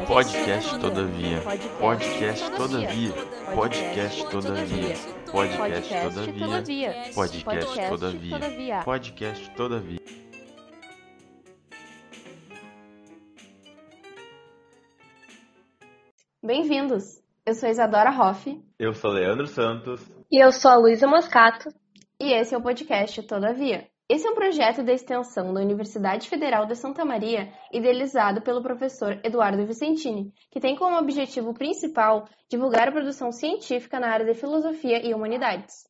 Podcast Todavia. Podcast Todavia. Podcast Todavia. Podcast Todavia. Podcast Todavia. Podcast Todavia. Bem-vindos! Eu sou Isadora Hoff. Eu sou Leandro Santos. E eu sou a Luísa Moscato. E esse é o podcast Todavia. Esse é um projeto da extensão da Universidade Federal de Santa Maria, idealizado pelo professor Eduardo Vicentini, que tem como objetivo principal divulgar a produção científica na área de filosofia e humanidades.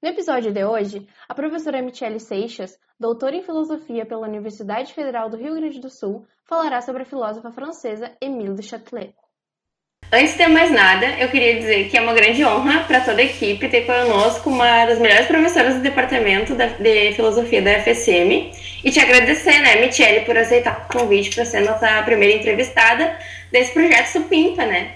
No episódio de hoje, a professora Michele Seixas, doutora em filosofia pela Universidade Federal do Rio Grande do Sul, falará sobre a filósofa francesa Émile de Châtelet. Antes de mais nada, eu queria dizer que é uma grande honra para toda a equipe ter conosco uma das melhores professoras do departamento de filosofia da FSM e te agradecer, né, Michele, por aceitar o convite para ser nossa primeira entrevistada desse projeto Supimpa, né?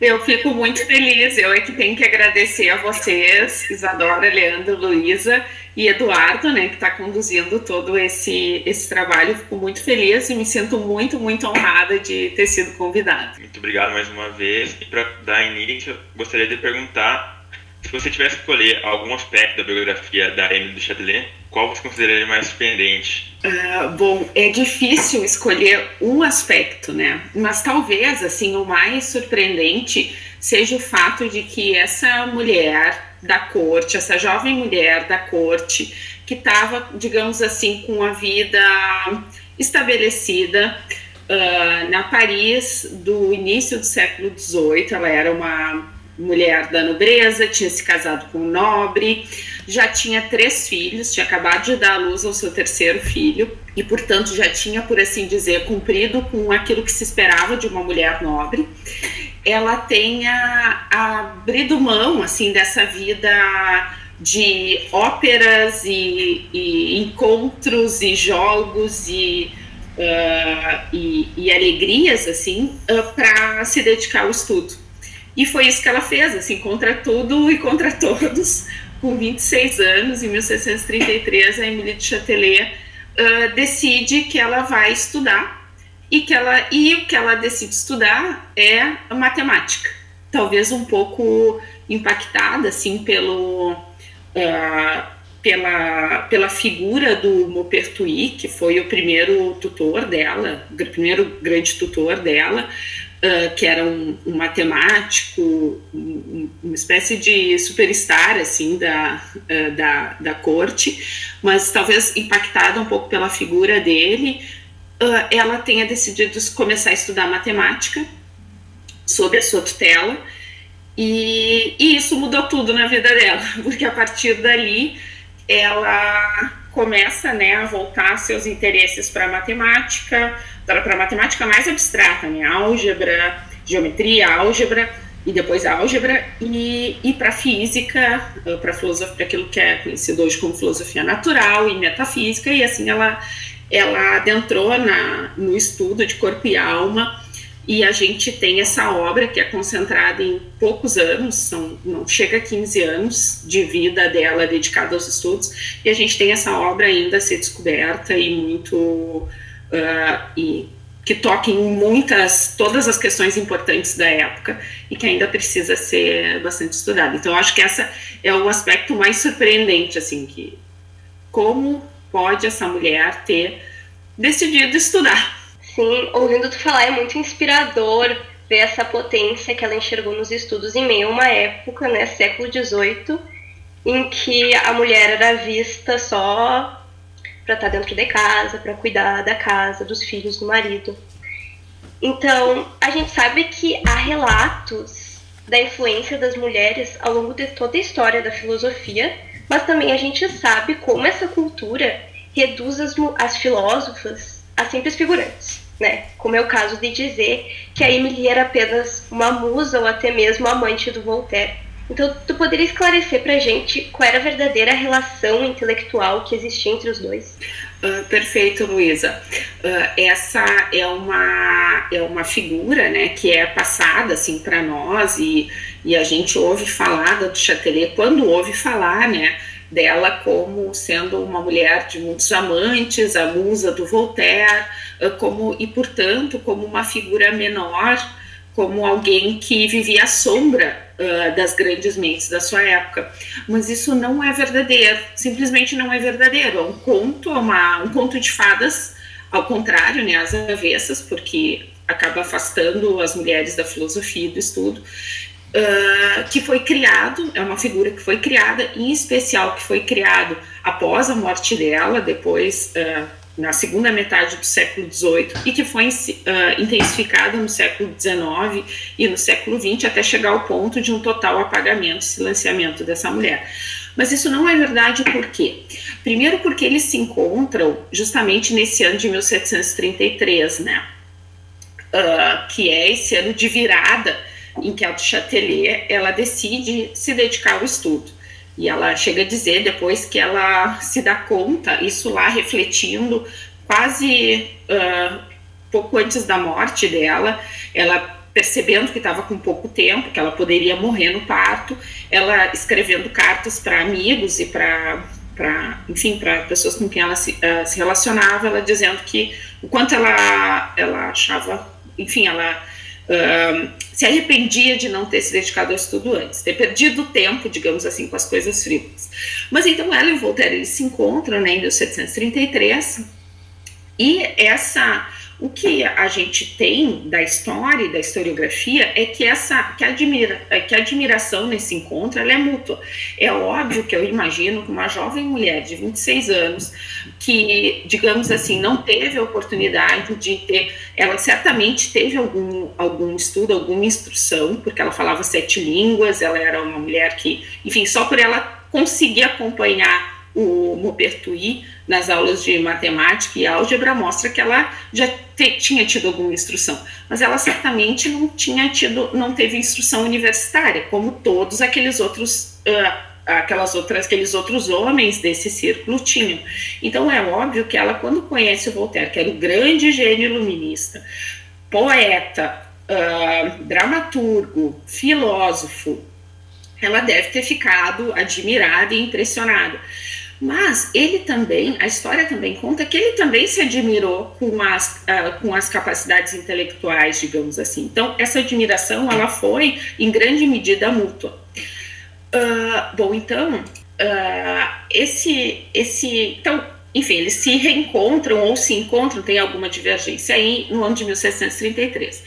Eu fico muito feliz. Eu é que tenho que agradecer a vocês, Isadora, Leandro, Luísa e Eduardo, né, que está conduzindo todo esse, esse trabalho. Fico muito feliz e me sinto muito, muito honrada de ter sido convidada. Muito obrigado mais uma vez. E para dar início, gostaria de perguntar se você tivesse que escolher algum aspecto da biografia da Emily de Châtelet, qual você consideraria mais surpreendente? Uh, bom, é difícil escolher um aspecto, né? Mas talvez, assim, o mais surpreendente seja o fato de que essa mulher da corte, essa jovem mulher da corte, que estava, digamos assim, com a vida estabelecida uh, na Paris do início do século XVIII, ela era uma mulher da nobreza, tinha se casado com um nobre, já tinha três filhos, tinha acabado de dar à luz ao seu terceiro filho e, portanto, já tinha, por assim dizer, cumprido com aquilo que se esperava de uma mulher nobre. Ela tenha abrido mão, assim, dessa vida de óperas e, e encontros e jogos e, uh, e, e alegrias, assim, uh, para se dedicar ao estudo. E foi isso que ela fez, assim, contra tudo e contra todos. Com 26 anos, em 1633, a Emily de Châtelet uh, decide que ela vai estudar e que ela e o que ela decide estudar é matemática. Talvez um pouco impactada, assim, pelo uh, pela, pela figura do Maupertuis, que foi o primeiro tutor dela, o primeiro grande tutor dela, uh, que era um, um matemático, um, uma espécie de superstar assim da, uh, da, da corte, mas talvez impactada um pouco pela figura dele, uh, ela tenha decidido começar a estudar matemática sob a sua tutela, e, e isso mudou tudo na vida dela, porque a partir dali ela começa né, a voltar seus interesses para matemática, para matemática mais abstrata, né, álgebra, geometria, álgebra e depois álgebra e, e para física, eh, para filosofia, para aquilo que é conhecido hoje como filosofia natural e metafísica e assim ela ela adentrou na, no estudo de corpo e alma e a gente tem essa obra que é concentrada em poucos anos, são, não chega a 15 anos de vida dela dedicada aos estudos, e a gente tem essa obra ainda a ser descoberta e muito. Uh, e que toca em muitas, todas as questões importantes da época e que ainda precisa ser bastante estudada. Então, acho que essa é o aspecto mais surpreendente, assim, que como pode essa mulher ter decidido estudar Sim, ouvindo tu falar é muito inspirador ver essa potência que ela enxergou nos estudos em meio a uma época, né, século XVIII, em que a mulher era vista só para estar tá dentro de casa, para cuidar da casa, dos filhos, do marido. Então, a gente sabe que há relatos da influência das mulheres ao longo de toda a história da filosofia, mas também a gente sabe como essa cultura reduz as, as filósofas a simples figurantes, né? Como é o caso de dizer que a Emily era apenas uma musa ou até mesmo amante do Voltaire. Então, tu poderia esclarecer pra gente qual era a verdadeira relação intelectual que existia entre os dois? Uh, perfeito, Luísa. Uh, essa é uma, é uma figura né, que é passada assim, para nós e, e a gente ouve falar do Châtelet, quando ouve falar, né, dela como sendo uma mulher de muitos amantes, a musa do Voltaire, como e portanto como uma figura menor, como alguém que vivia à sombra uh, das grandes mentes da sua época. Mas isso não é verdadeiro, simplesmente não é verdadeiro. É um conto, é uma, um conto de fadas, ao contrário, né, às avessas, porque acaba afastando as mulheres da filosofia e do estudo. Uh, que foi criado, é uma figura que foi criada, em especial que foi criado após a morte dela, depois uh, na segunda metade do século XVIII e que foi uh, intensificada no século XIX e no século XX até chegar ao ponto de um total apagamento, silenciamento dessa mulher. Mas isso não é verdade por quê? Primeiro porque eles se encontram justamente nesse ano de 1733, né? Uh, que é esse ano de virada em que a Chatelet ela decide se dedicar ao estudo. E ela chega a dizer depois que ela se dá conta, isso lá refletindo quase uh, pouco antes da morte dela, ela percebendo que estava com pouco tempo, que ela poderia morrer no parto, ela escrevendo cartas para amigos e para para enfim para pessoas com quem ela se, uh, se relacionava ela dizendo que o quanto ela ela achava enfim ela se arrependia de não ter se dedicado ao estudo antes, ter perdido tempo, digamos assim, com as coisas frívolas. Mas então ela e o Voltaire eles se encontram né, em 1733 e essa o que a gente tem da história e da historiografia é que essa que, admira, que a admiração nesse encontro é mútua. É óbvio que eu imagino que uma jovem mulher de 26 anos que, digamos assim, não teve a oportunidade de ter, ela certamente teve algum, algum estudo, alguma instrução, porque ela falava sete línguas, ela era uma mulher que, enfim, só por ela conseguir acompanhar o Maupertuis nas aulas de matemática e álgebra mostra que ela já tinha tido alguma instrução, mas ela certamente não tinha tido, não teve instrução universitária, como todos aqueles outros uh, aquelas outras, aqueles outros homens desse círculo tinham. Então é óbvio que ela, quando conhece o Voltaire, que era o grande gênio iluminista, poeta, uh, dramaturgo, filósofo, ela deve ter ficado admirada e impressionada. Mas ele também, a história também conta que ele também se admirou com as, uh, com as capacidades intelectuais, digamos assim. Então, essa admiração, ela foi, em grande medida, mútua. Uh, bom, então, uh, esse, esse, então, enfim, eles se reencontram ou se encontram, tem alguma divergência aí, no ano de 1733.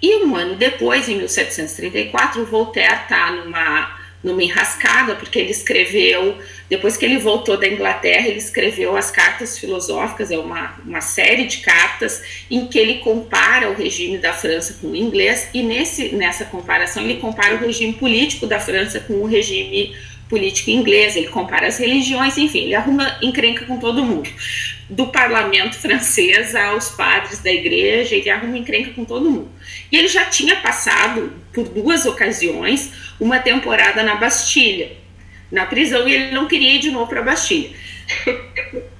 E um ano depois, em 1734, Voltaire está numa, numa enrascada, porque ele escreveu depois que ele voltou da Inglaterra, ele escreveu as Cartas Filosóficas, é uma, uma série de cartas em que ele compara o regime da França com o inglês, e nesse, nessa comparação ele compara o regime político da França com o regime político inglês, ele compara as religiões, enfim, ele arruma encrenca com todo mundo. Do parlamento francês aos padres da igreja, ele arruma encrenca com todo mundo. E ele já tinha passado, por duas ocasiões, uma temporada na Bastilha na prisão e ele não queria ir de novo para a Bastilha.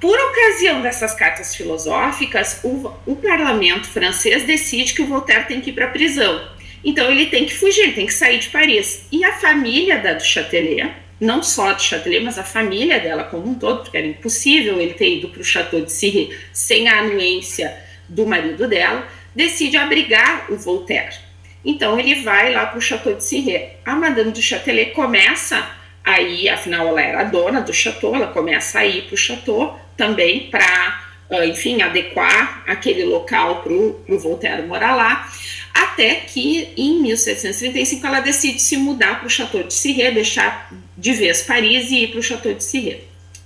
Por ocasião dessas cartas filosóficas, o, o parlamento francês decide que o Voltaire tem que ir para a prisão. Então ele tem que fugir, ele tem que sair de Paris. E a família da do Châtelet, não só do Châtelet, mas a família dela como um todo, porque era impossível ele ter ido para o Château de Ciré sem a anuência do marido dela, decide abrigar o Voltaire. Então ele vai lá para o Château de Ciré. A Madame do Châtelet começa Aí, afinal, ela era dona do chateau, ela começa a ir para o chateau também para, uh, enfim, adequar aquele local para o Voltaire morar lá, até que em 1735 ela decide se mudar para o Chateau de Ciré, deixar de vez Paris e ir para o Chateau de Ciré.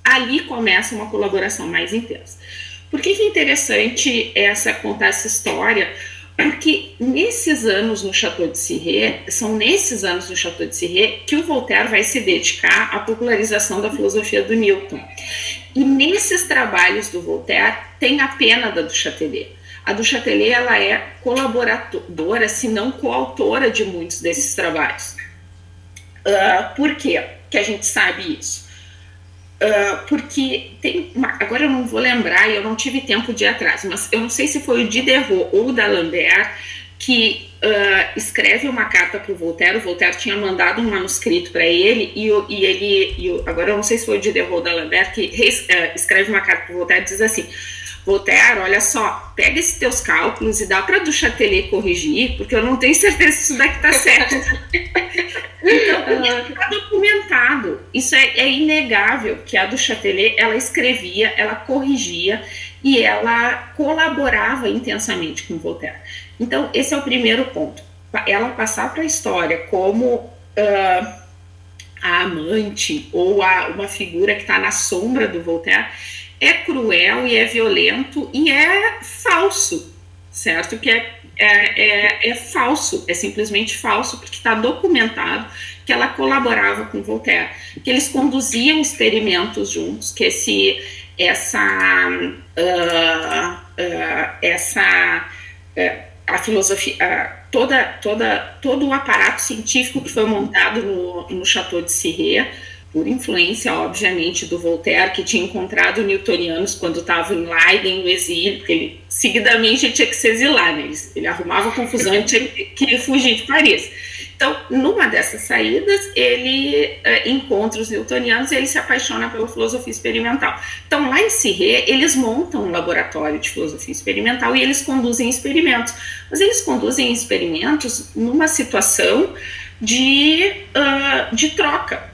Ali começa uma colaboração mais intensa. Por que, que é interessante essa contar essa história? Porque nesses anos no Chateau de Cirré, são nesses anos no Chateau de Cirré que o Voltaire vai se dedicar à popularização da filosofia do Newton. E nesses trabalhos do Voltaire tem a pena da do Châtelet. A do ela é colaboradora, se não coautora de muitos desses trabalhos. Uh, por quê que a gente sabe isso? Uh, porque tem uma, agora eu não vou lembrar e eu não tive tempo de ir atrás, mas eu não sei se foi o Diderot ou o D'Alembert que uh, escreve uma carta para o Voltaire. O Voltaire tinha mandado um manuscrito para ele e, e ele, e agora eu não sei se foi o Diderot D'Alembert que uh, escreve uma carta para o Voltaire e diz assim: Voltaire, olha só, pega esses teus cálculos e dá para do Chatelet corrigir, porque eu não tenho certeza se isso daqui está certo. Então, está documentado. Isso é, é, inegável que a do Chatelet, ela escrevia, ela corrigia e ela colaborava intensamente com Voltaire. Então, esse é o primeiro ponto. Ela passar para a história como uh, a amante ou a, uma figura que está na sombra do Voltaire é cruel e é violento e é falso, certo? Que é, é, é, é falso, é simplesmente falso, porque está documentado que ela colaborava com Voltaire, que eles conduziam experimentos juntos, que esse, essa, uh, uh, essa uh, a filosofia, uh, toda, toda, todo o aparato científico que foi montado no, no Chateau de Cirré por influência, obviamente, do Voltaire, que tinha encontrado newtonianos quando estava em Leiden, no exílio, porque ele, seguidamente, tinha que se exilar, né? ele, ele arrumava confusão e tinha que fugir de Paris. Então, numa dessas saídas, ele uh, encontra os newtonianos e ele se apaixona pela filosofia experimental. Então, lá em Cirré, eles montam um laboratório de filosofia experimental e eles conduzem experimentos. Mas eles conduzem experimentos numa situação de, uh, de troca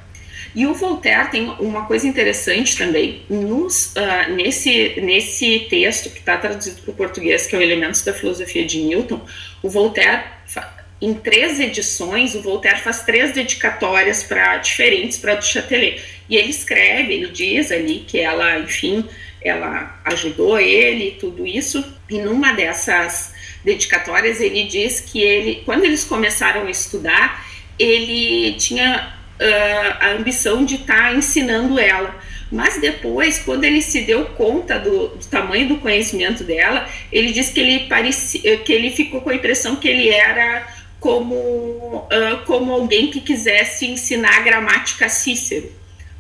e o Voltaire tem uma coisa interessante também, nos, uh, nesse, nesse texto que está traduzido para o português, que é o Elementos da Filosofia de Newton, o Voltaire, em três edições, o Voltaire faz três dedicatórias para diferentes para do Châtelet. E ele escreve, ele diz ali que ela, enfim, ela ajudou ele tudo isso. E numa dessas dedicatórias ele diz que ele, quando eles começaram a estudar, ele tinha uh, a ambição de estar tá ensinando ela. Mas depois, quando ele se deu conta do, do, tamanho do conhecimento dela, ele disse que ele parecia, que ele ficou com a impressão que ele era como, uh, como alguém que quisesse ensinar a gramática a Cícero.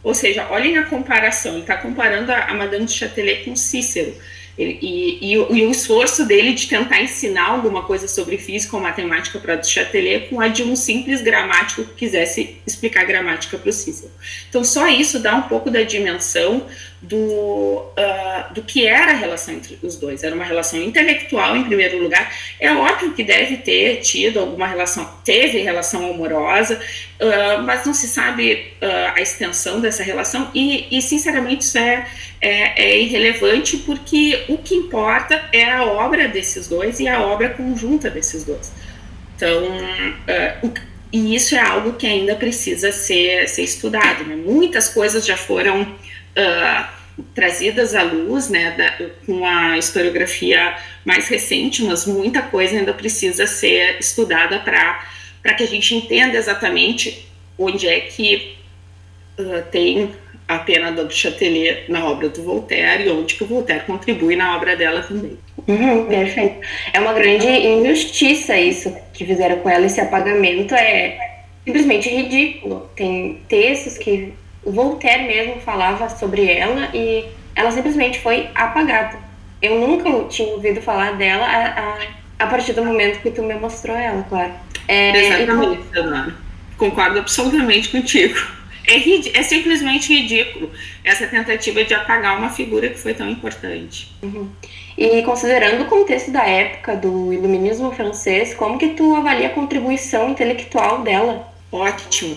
Ou seja, olhem a comparação, ele está comparando a, a Madame de Châtelet com Cícero. Ele, e, e, e, o esforço dele de tentar ensinar alguma coisa sobre física ou matemática para o Châtelet com a de um simples gramático que quisesse explicar gramática para o Cícero. Então, só isso dá um pouco da dimensão do, uh, do que era a relação entre os dois. Era uma relação intelectual, em primeiro lugar. É óbvio que deve ter tido alguma relação, teve relação amorosa, uh, mas não se sabe uh, a extensão dessa relação, e, e sinceramente, isso é, é, é, irrelevante, porque o que importa é a obra desses dois e a obra conjunta desses dois. Então, o, e isso é algo que ainda precisa ser, ser estudado. Né? Muitas coisas já foram uh, trazidas à luz, né, da, com a historiografia mais recente, mas muita coisa ainda precisa ser estudada para que a gente entenda exatamente onde é que uh, tem a pena do Châtelet na obra do Voltaire e onde que o Voltaire contribui na obra dela também. Uhum, perfeito. É uma grande injustiça isso que fizeram com ela. Esse apagamento é simplesmente ridículo. Tem textos que o Voltaire mesmo falava sobre ela e ela simplesmente foi apagada. Eu nunca tinha ouvido falar dela a, a, a partir do momento que tu me mostrou ela, claro. É, Exatamente, tu... Concordo absolutamente contigo. É, é, simplesmente ridículo essa tentativa de apagar uma figura que foi tão importante. Uhum. E considerando o contexto da época do iluminismo francês, como que tu avalia a contribuição intelectual dela? Ótimo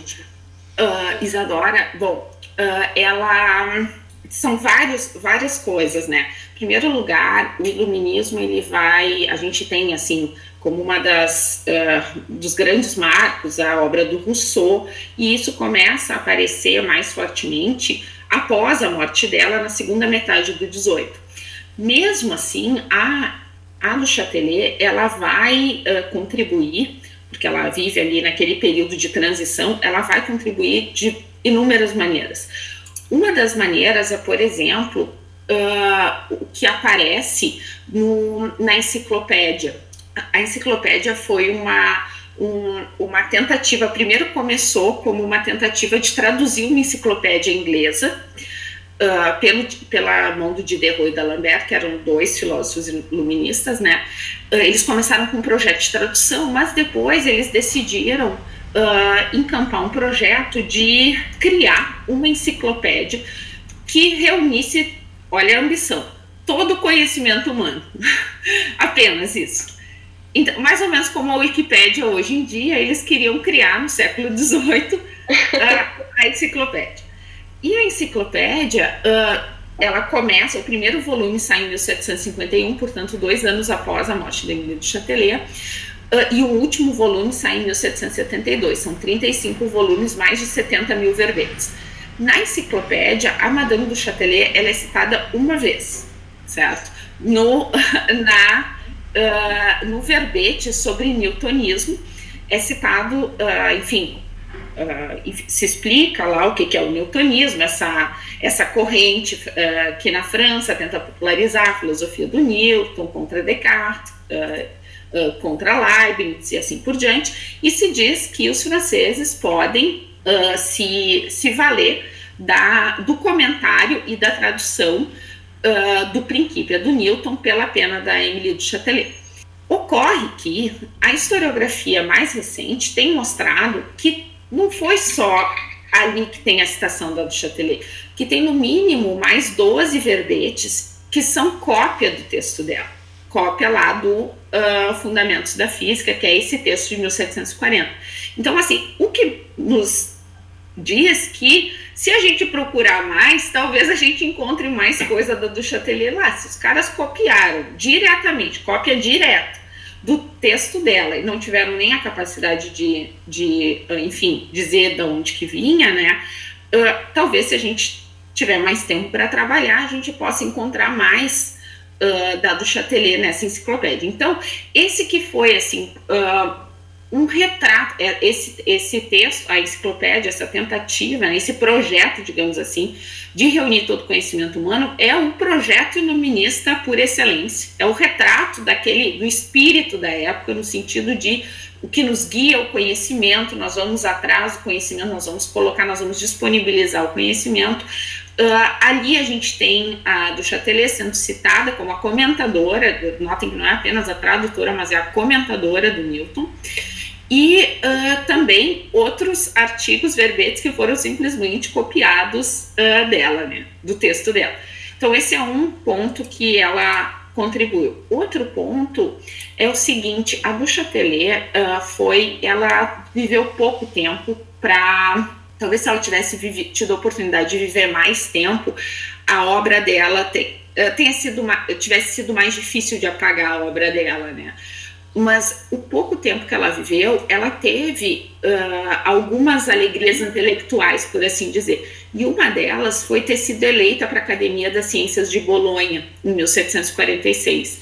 uh, Isadora, bom, uh, ela são vários, várias coisas, né? Em primeiro lugar, o iluminismo ele vai, a gente tem assim como uma das uh, dos grandes marcos a obra do Rousseau e isso começa a aparecer mais fortemente após a morte dela na segunda metade do 18. Mesmo assim, a a Le Châtelet ela vai uh, contribuir porque ela vive ali naquele período de transição, ela vai contribuir de inúmeras maneiras. Uma das maneiras é, por exemplo, uh, o que aparece no, na enciclopédia. A enciclopédia foi uma, um, uma tentativa, primeiro começou como uma tentativa de traduzir uma enciclopédia inglesa, Uh, pelo, pela mão do Diderot e da Lambert, que eram dois filósofos iluministas, né? Eles começaram com um projeto de tradução, mas depois eles decidiram uh, encampar um projeto de criar uma enciclopédia que reunisse, olha a ambição, todo o conhecimento humano. Apenas isso. Então, mais ou menos como a Wikipédia hoje em dia, eles queriam criar no século XVIII uh, a enciclopédia. E a enciclopédia, uh, ela começa, o primeiro volume sai em 1751, portanto, dois anos após a morte de Emílio de Châtelet, uh, e o último volume sai em 1772. São 35 volumes, mais de 70 mil verbetes. Na enciclopédia, a Madame do Châtelet ela é citada uma vez, certo? No, na uh, no verbete sobre newtonismo é citado, uh, enfim, uh, se explica lá o que, que, é o newtonismo, essa, essa corrente que na França tenta popularizar a filosofia do Newton contra Descartes, contra Leibniz e assim por diante, e se diz que os franceses podem se, se valer da, do comentário e da tradução uh, do Princípio do Newton pela pena da Emily de Châtelet. Ocorre que a historiografia mais recente tem mostrado que não foi só ali que tem a citação da do Châtelet, que tem no mínimo mais 12 verbetes que são cópia do texto dela, cópia lá do uh, Fundamentos da Física, que é esse texto de 1740. Então, assim, o que nos diz que se a gente procurar mais, talvez a gente encontre mais coisa do, do Chatelier lá. Se os caras copiaram diretamente, cópia direta do texto dela e não tiveram nem a capacidade de, de enfim, dizer de onde que vinha, né? Uh, talvez se a gente tiver mais tempo para trabalhar, a gente possa encontrar mais uh, da do Chatelier nessa enciclopédia. Então, esse que foi, assim, uh, um retrato, é, esse, esse texto, a enciclopédia, essa tentativa, né, esse projeto, digamos assim, de reunir todo o conhecimento humano, é um projeto iluminista por excelência. É o retrato daquele, do espírito da época, no sentido de o que nos guia o conhecimento, nós vamos atrás do conhecimento, nós vamos colocar, nós vamos disponibilizar o conhecimento. Uh, ali a gente tem a do Chatelet sendo citada como a comentadora, notem que não é apenas a tradutora, mas é a comentadora do Newton e uh, também outros artigos verbetes que foram simplesmente copiados uh, dela, né, do texto dela. Então, esse é um ponto que ela contribuiu. Outro ponto é o seguinte: a Duchatelet uh, foi, ela viveu pouco tempo para. Talvez se ela tivesse vive, tido a oportunidade de viver mais tempo, a obra dela te, tenha sido tivesse sido mais difícil de apagar a obra dela, né? Mas o pouco tempo que ela viveu, ela teve uh, algumas alegrias intelectuais, por assim dizer. E uma delas foi ter sido eleita para a Academia das Ciências de Bolonha, em 1746.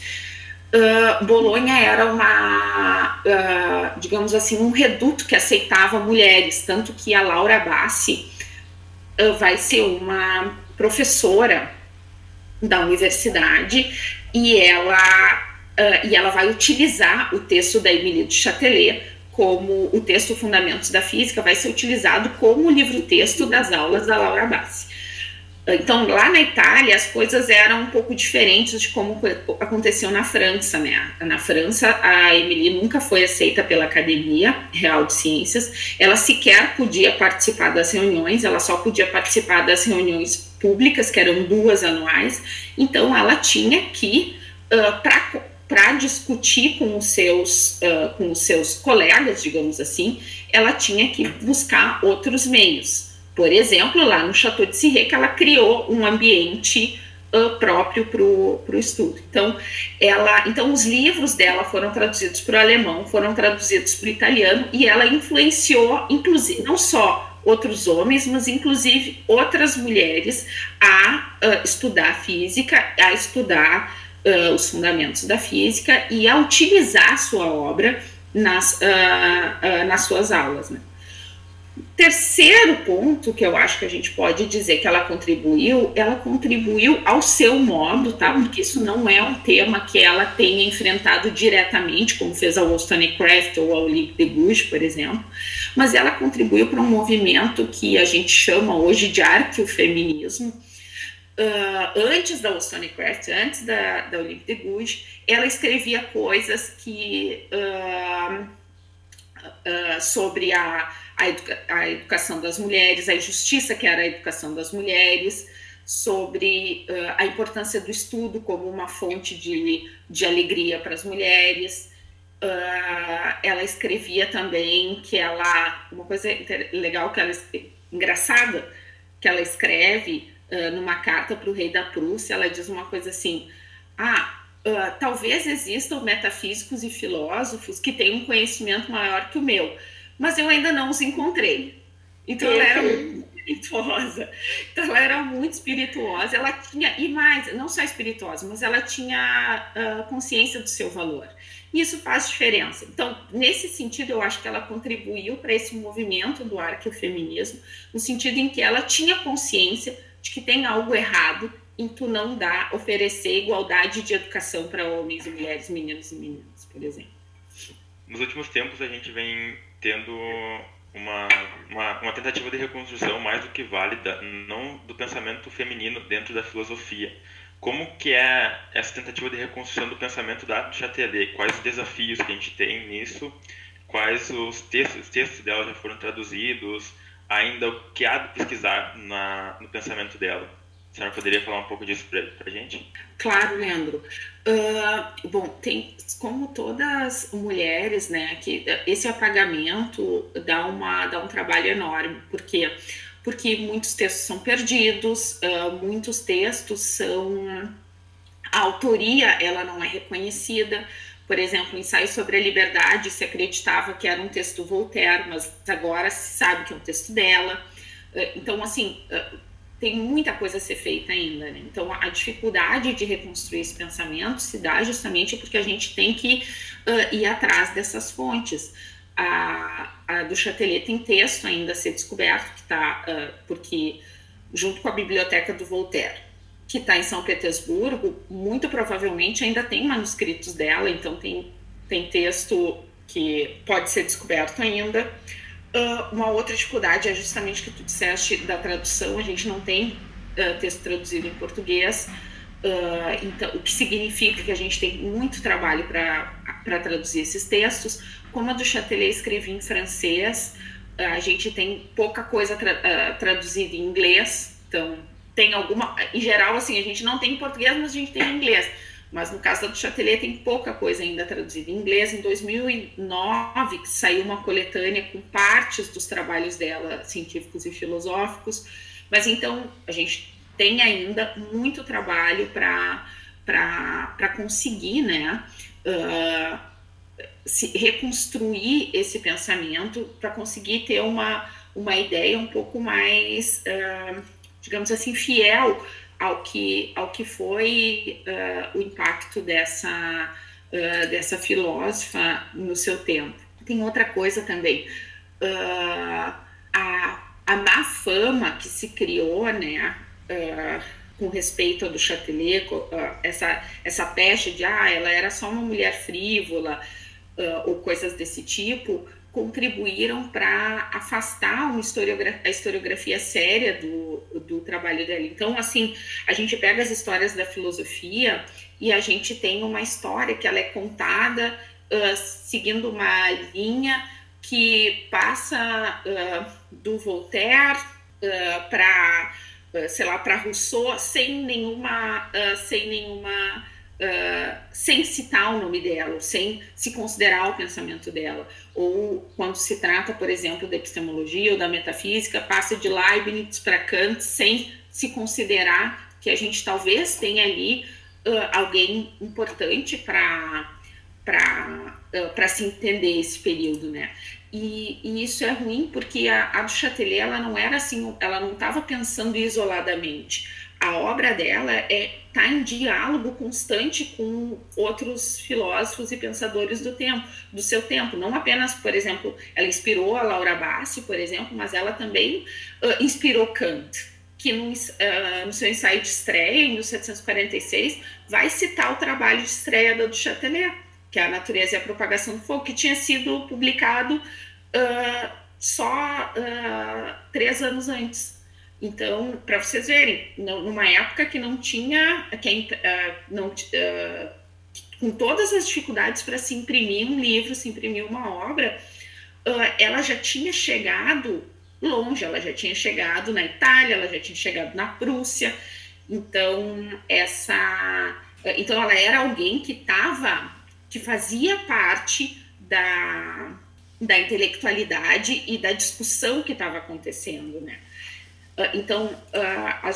Uh, Bolonha era uma, uh, digamos assim, um reduto que aceitava mulheres, tanto que a Laura Bassi vai ser uma professora da universidade e ela uh, e ela vai utilizar o texto da Emily de Châtelet como o texto Fundamentos da Física vai ser utilizado como livro-texto das aulas da Laura Bassi. Então, lá na Itália, as coisas eram um pouco diferentes de como aconteceu na França, né? Na França, a Emily nunca foi aceita pela Academia Real de Ciências, ela sequer podia participar das reuniões, ela só podia participar das reuniões públicas, que eram duas anuais, então ela tinha que, uh, para para discutir com os seus uh, com os seus colegas, digamos assim, ela tinha que buscar outros meios. Por exemplo, lá no Chateau de Cirré, que ela criou um ambiente uh, próprio para o estudo. Então, ela, então, os livros dela foram traduzidos para o alemão, foram traduzidos para o italiano, e ela influenciou, inclusive, não só outros homens, mas inclusive outras mulheres a uh, estudar física, a estudar uh, os fundamentos da física e a utilizar a sua obra nas, uh, nas suas aulas. Né? Terceiro ponto que eu acho que a gente pode dizer que ela contribuiu, ela contribuiu ao seu modo, tá? Porque isso não é um tema que ela tenha enfrentado diretamente, como fez a Wollstonecraft ou a Olive de Gouges, por exemplo, mas ela contribuiu para um movimento que a gente chama hoje de arqueofeminismo, uh, antes da Wollstonecraft, antes da, da Olympe de Gouges, ela escrevia coisas que uh, uh, sobre a, a, educa a, educação das mulheres, a injustiça que era a educação das mulheres, sobre a importância do estudo como uma fonte de, de alegria para as mulheres. ela escrevia também que ela, uma coisa legal que ela engraçada que ela escreve uh, numa carta para o rei da Prússia, ela diz uma coisa assim: ah, uh, talvez existam metafísicos e filósofos que tenham um conhecimento maior que o meu, mas eu ainda não os encontrei. Então ela era muito espirituosa. Então ela era muito espirituosa. Ela tinha e mais, não só espirituosa, mas ela tinha uh, consciência do seu valor. Isso faz diferença. Então, nesse sentido, eu acho que ela contribuiu para esse movimento do arqueofeminismo, no sentido em que ela tinha consciência de que tem algo errado em tu não dar, oferecer igualdade de educação para homens e mulheres, meninos e meninas, por exemplo. Nos últimos tempos, a gente vem tendo uma, uma, uma tentativa de reconstrução mais do que válida, não do pensamento feminino dentro da filosofia, como que é essa tentativa de reconstrução do pensamento da Chatelet? Quais os desafios que a gente tem nisso? Quais os textos, os textos dela já foram traduzidos? Ainda o que há de pesquisar na, no pensamento dela? A senhora poderia falar um pouco disso para a gente? Claro, Leandro. Uh, bom, tem como todas mulheres, né, que esse apagamento dá, uma, dá um trabalho enorme, porque porque muitos textos são perdidos, uh, muitos textos são a autoria ela não é reconhecida. Por exemplo, o ensaio sobre a liberdade se acreditava que era um texto Voltaire, mas agora se sabe que é um texto dela. Uh, então, assim, uh, tem muita coisa a ser feita ainda. Né? Então, a dificuldade de reconstruir esse pensamento se dá justamente porque a gente tem que ir atrás dessas fontes a, a do Chatelet tem texto ainda a ser descoberto, que tá, uh, porque junto com a biblioteca do Voltaire, que está em São Petersburgo, muito provavelmente ainda tem manuscritos dela, então tem, tem texto que pode ser descoberto ainda. Uh, uma outra dificuldade é justamente que tu disseste da tradução, a gente não tem uh, texto traduzido em português, uh, então, o que significa que a gente tem muito trabalho para traduzir esses textos, como a do Chatelet escrevi em francês, a gente tem pouca coisa tra traduzida em inglês, então tem alguma. Em geral, assim, a gente não tem em português, mas a gente tem em inglês. Mas no caso da do Chatelet tem pouca coisa ainda traduzida em inglês. Em 2009 saiu uma coletânea com partes dos trabalhos dela, científicos e filosóficos. Mas então a gente tem ainda muito trabalho para conseguir, né? Uh, se reconstruir esse pensamento para conseguir ter uma, uma ideia um pouco mais, uh, digamos assim, fiel ao que, ao que foi uh, o impacto dessa, uh, dessa filósofa no seu tempo. Tem outra coisa também, a, a má fama que se criou, né, com respeito ao do Chatelet, essa, essa peste de, ah, ela era só uma mulher frívola, uh, ou coisas desse tipo contribuíram para afastar historiografia, a historiografia séria do, do trabalho dela. Então, assim, a gente pega as histórias da filosofia e a gente tem uma história que ela é contada uh, seguindo uma linha que passa uh, do Voltaire uh, para, sei lá, para Rousseau sem nenhuma, sem nenhuma uh, sem citar o nome dela, sem se considerar o pensamento dela. Ou quando se trata, por exemplo, da epistemologia ou da metafísica, passa de Leibniz para Kant sem se considerar que a gente talvez tenha ali uh, alguém importante para para uh, se entender esse período, né? E, e, isso é ruim porque a, a do ela não era assim, ela não estava pensando isoladamente a obra dela é tá em diálogo constante com outros filósofos e pensadores do tempo, do seu tempo. Não apenas, por exemplo, ela inspirou a Laura Bassi, por exemplo, mas ela também uh, inspirou Kant, que no, uh, no, seu ensaio de estreia, em 1746, vai citar o trabalho de estreia do Chatelet, que é A Natureza e a Propagação do Fogo, que tinha sido publicado uh, só três anos antes. Então, para vocês verem, numa época que não tinha, que, uh, não, uh, com todas as dificuldades para se imprimir um livro, se imprimir uma obra, uh, ela já tinha chegado longe, ela já tinha chegado na Itália, ela já tinha chegado na Prússia. Então, essa, então ela era alguém que estava, que fazia parte da, da intelectualidade e da discussão que estava acontecendo, né? Ah, então, ah,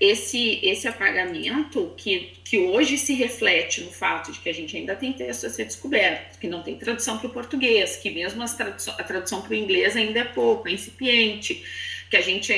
esse, esse apagamento que, que hoje se reflete no fato de que a gente ainda tem texto a ser descoberto, que não tem tradução para o português, que mesmo tradução, a tradução para o inglês ainda é pouco, é incipiente, que a gente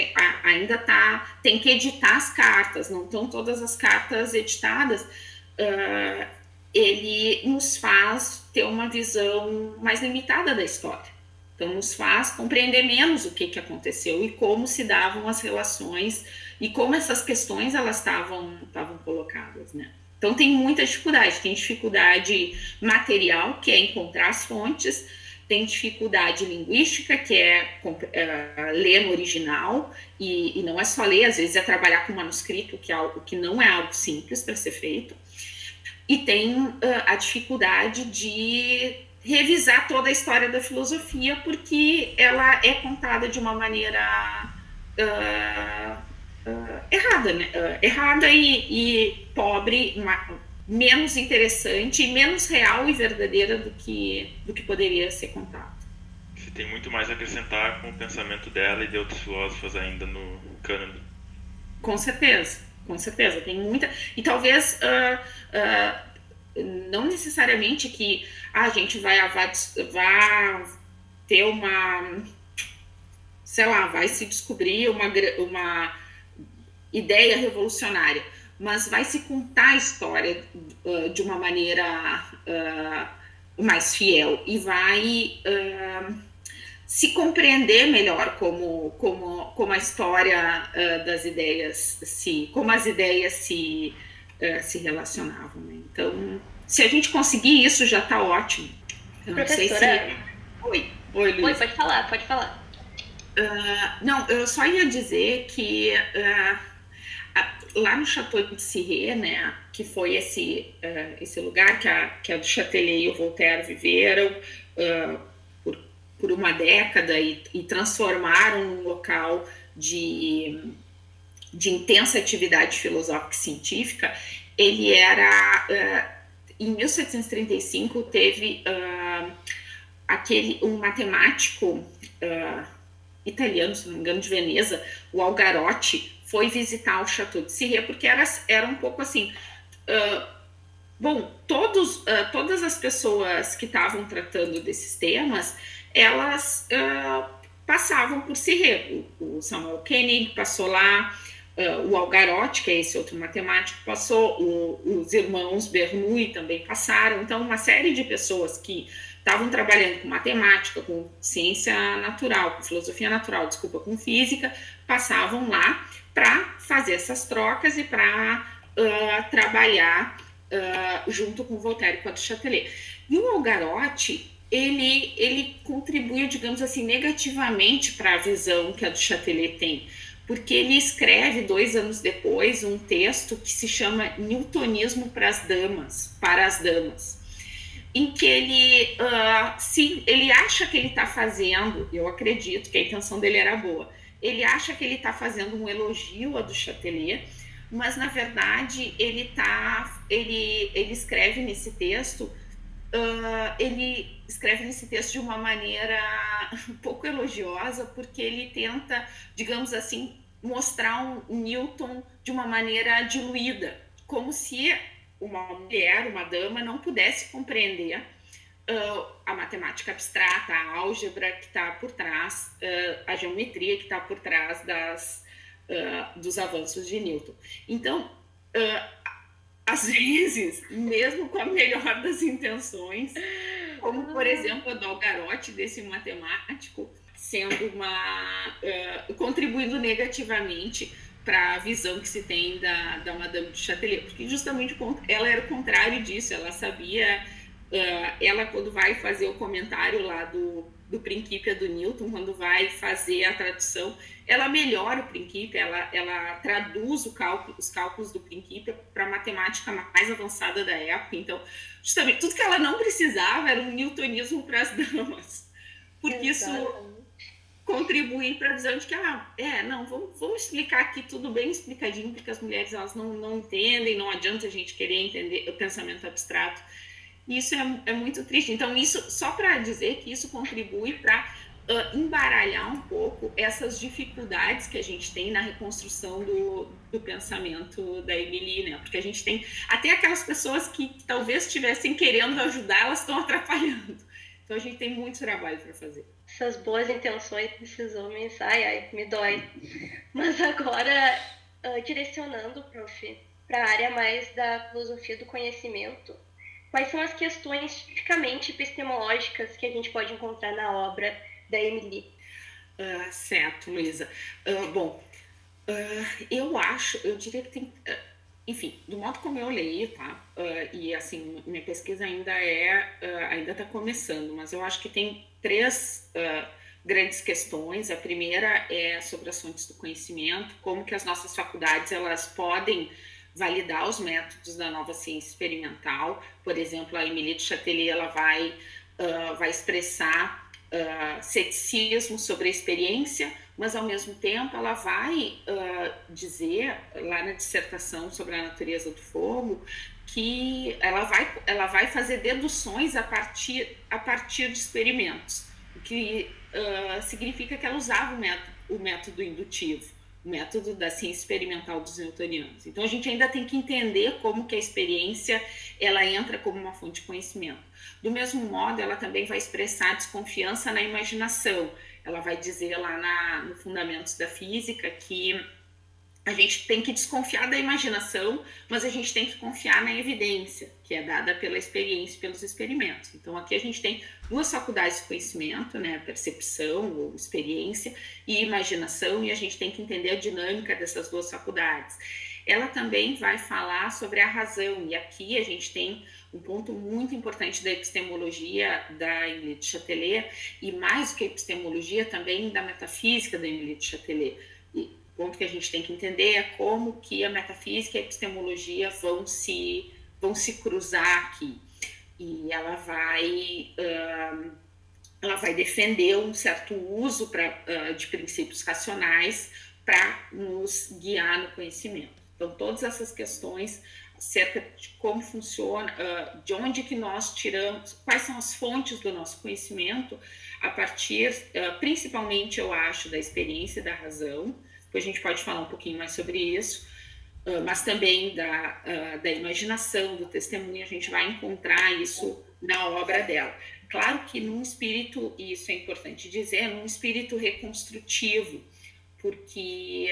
ainda tá, tem que editar as cartas, não estão todas as cartas editadas, uh, ele nos faz ter uma visão mais limitada da história. Então, nos faz compreender menos o que, que aconteceu e como se davam as relações e como essas questões elas estavam colocadas, né? Então, tem muita dificuldade. Tem dificuldade material, que é encontrar as fontes, tem dificuldade linguística, que é uh, ler no original, e, e, não é só ler, às vezes é trabalhar com manuscrito, que, é algo, que não é algo simples para ser feito, e tem uh, a dificuldade de revisar toda a história da filosofia, porque ela é contada de uma maneira uh, uh, errada, né? Uh, errada e, e pobre, menos interessante, menos real e verdadeira do que, do que poderia ser contado. Você tem muito mais a acrescentar com o pensamento dela e de outros filósofos ainda no cânone. Com certeza, com certeza. Tem muita. E talvez não necessariamente que ah, a gente vai, vai, vai ter uma, sei lá, vai se descobrir uma, uma ideia revolucionária, mas vai se contar a história uh, de uma maneira uh, mais fiel e vai uh, se compreender melhor como, como, como a história das ideias se, como as ideias se, se relacionavam. Né? Então, se a gente conseguir isso, já está ótimo. Eu Professora... não sei se. Oi, oi, Luiz. Oi, pode falar, pode falar. Uh, não, eu só ia dizer que uh, lá no Chateau de Cirré, né, que foi esse, uh, esse lugar que a, que a do Châtelet e o Voltaire viveram por, por uma década e, e transformaram um local de, de intensa atividade filosófica e científica, ele era em 1735 teve uh, aquele um matemático uh, italiano, se não me engano, de Veneza, o Algarotti, foi visitar o Chateau de Cirré porque era, era um pouco assim. Uh, bom, todos, todas as pessoas que estavam tratando desses temas, elas passavam por Cirré. O, o Samuel Koenig passou lá, Uh, o Algarotti, que é esse outro matemático, passou, o, os irmãos Bernoulli também passaram, então uma série de pessoas que estavam trabalhando com matemática, com ciência natural, com filosofia natural, desculpa, com física, passavam lá para fazer essas trocas e para uh, trabalhar uh, junto com Voltaire e com Châtelet. E o Algarotti, ele, ele contribuiu, digamos assim, negativamente para a visão que a do Châtelet tem, porque ele escreve dois anos depois um texto que se chama Newtonismo para as Damas, para as Damas, em que ele uh, se ele acha que ele está fazendo, eu acredito que a intenção dele era boa, ele acha que ele está fazendo um elogio a do Châtelet, mas na verdade ele tá, ele, ele escreve nesse texto Uh, ele escreve nesse texto de uma maneira um pouco elogiosa, porque ele tenta, digamos assim, mostrar um Newton de uma maneira diluída, como se uma mulher, uma dama, não pudesse compreender uh, a matemática abstrata, a álgebra que está por trás, uh, a geometria que está por trás das, uh, dos avanços de Newton. Então, às vezes, mesmo com a melhor das intenções, como por exemplo a do Algarotti, desse matemático, sendo uma. Uh, contribuindo negativamente para a visão que se tem da, da Madame de Châtelet, porque justamente ela era o contrário disso, ela sabia Uh, ela, quando vai fazer o comentário lá do, do Princípio do Newton, quando vai fazer a tradução, ela melhora o Princípio, ela, ela traduz cálculo, os cálculos do Princípio para a matemática mais avançada da época. Então, justamente, tudo que ela não precisava era um newtonismo para as damas. Porque Exatamente. isso contribui para a visão de que, ah, é, não, vamos, vamos explicar aqui tudo bem explicadinho, porque as mulheres elas não, não entendem, não adianta a gente querer entender o pensamento abstrato. Isso é, é muito triste. Então, isso, só para dizer que isso contribui para uh, embaralhar um pouco essas dificuldades que a gente tem na reconstrução do, do pensamento da Emily, né? Porque a gente tem até aquelas pessoas que talvez estivessem querendo ajudar, elas estão atrapalhando. Então, a gente tem muito trabalho para fazer essas boas intenções desses homens, ai, ai, me dói. Mas agora, uh, direcionando, prof, para a área mais da filosofia do conhecimento, quais são as questões tipicamente epistemológicas que a gente pode encontrar na obra da Emily? Uh, certo, Luísa. Uh, bom, eu acho, eu diria que tem enfim, do modo como eu leio, tá? Uh, e assim, minha pesquisa ainda é, uh, ainda está começando, mas eu acho que tem três uh, grandes questões. A primeira é sobre as fontes do conhecimento, como que as nossas faculdades elas podem validar os métodos da nova ciência experimental. Por exemplo, a Emilie de Chatelier ela vai, vai expressar ceticismo sobre a experiência, mas ao mesmo tempo ela vai uh, dizer lá na dissertação sobre a natureza do fogo que ela vai, ela vai fazer deduções a partir, a partir de experimentos, o que uh, significa que ela usava o método, o método indutivo, o método da ciência experimental dos newtonianos. Então a gente ainda tem que entender como que a experiência ela entra como uma fonte de conhecimento. Do mesmo modo, ela também vai expressar desconfiança na imaginação, ela vai dizer lá na, no Fundamentos da Física que a gente tem que desconfiar da imaginação, mas a gente tem que confiar na evidência, que é dada pela experiência, pelos experimentos. Então, aqui a gente tem duas faculdades de conhecimento, né, percepção ou experiência e imaginação, e a gente tem que entender a dinâmica dessas duas faculdades. Ela também vai falar sobre a razão, e aqui a gente tem um ponto muito importante da epistemologia da Emily de Chatelet, e mais do que a epistemologia, também da metafísica da Emily de Chatelet. Ponto que a gente tem que entender é como que a metafísica e a epistemologia vão se, vão se cruzar aqui. E ela vai... Uh, ela vai defender um certo uso pra, uh, de princípios racionais para nos guiar no conhecimento. Então, todas essas questões acerca de como funciona, uh, de onde que nós tiramos, quais são as fontes do nosso conhecimento, a partir, uh, principalmente, eu acho, da experiência e da razão, depois a gente pode falar um pouquinho mais sobre isso, uh, mas também da, da imaginação, do testemunho, a gente vai encontrar isso na obra dela. Claro que num espírito, e isso é importante dizer, num espírito reconstrutivo, porque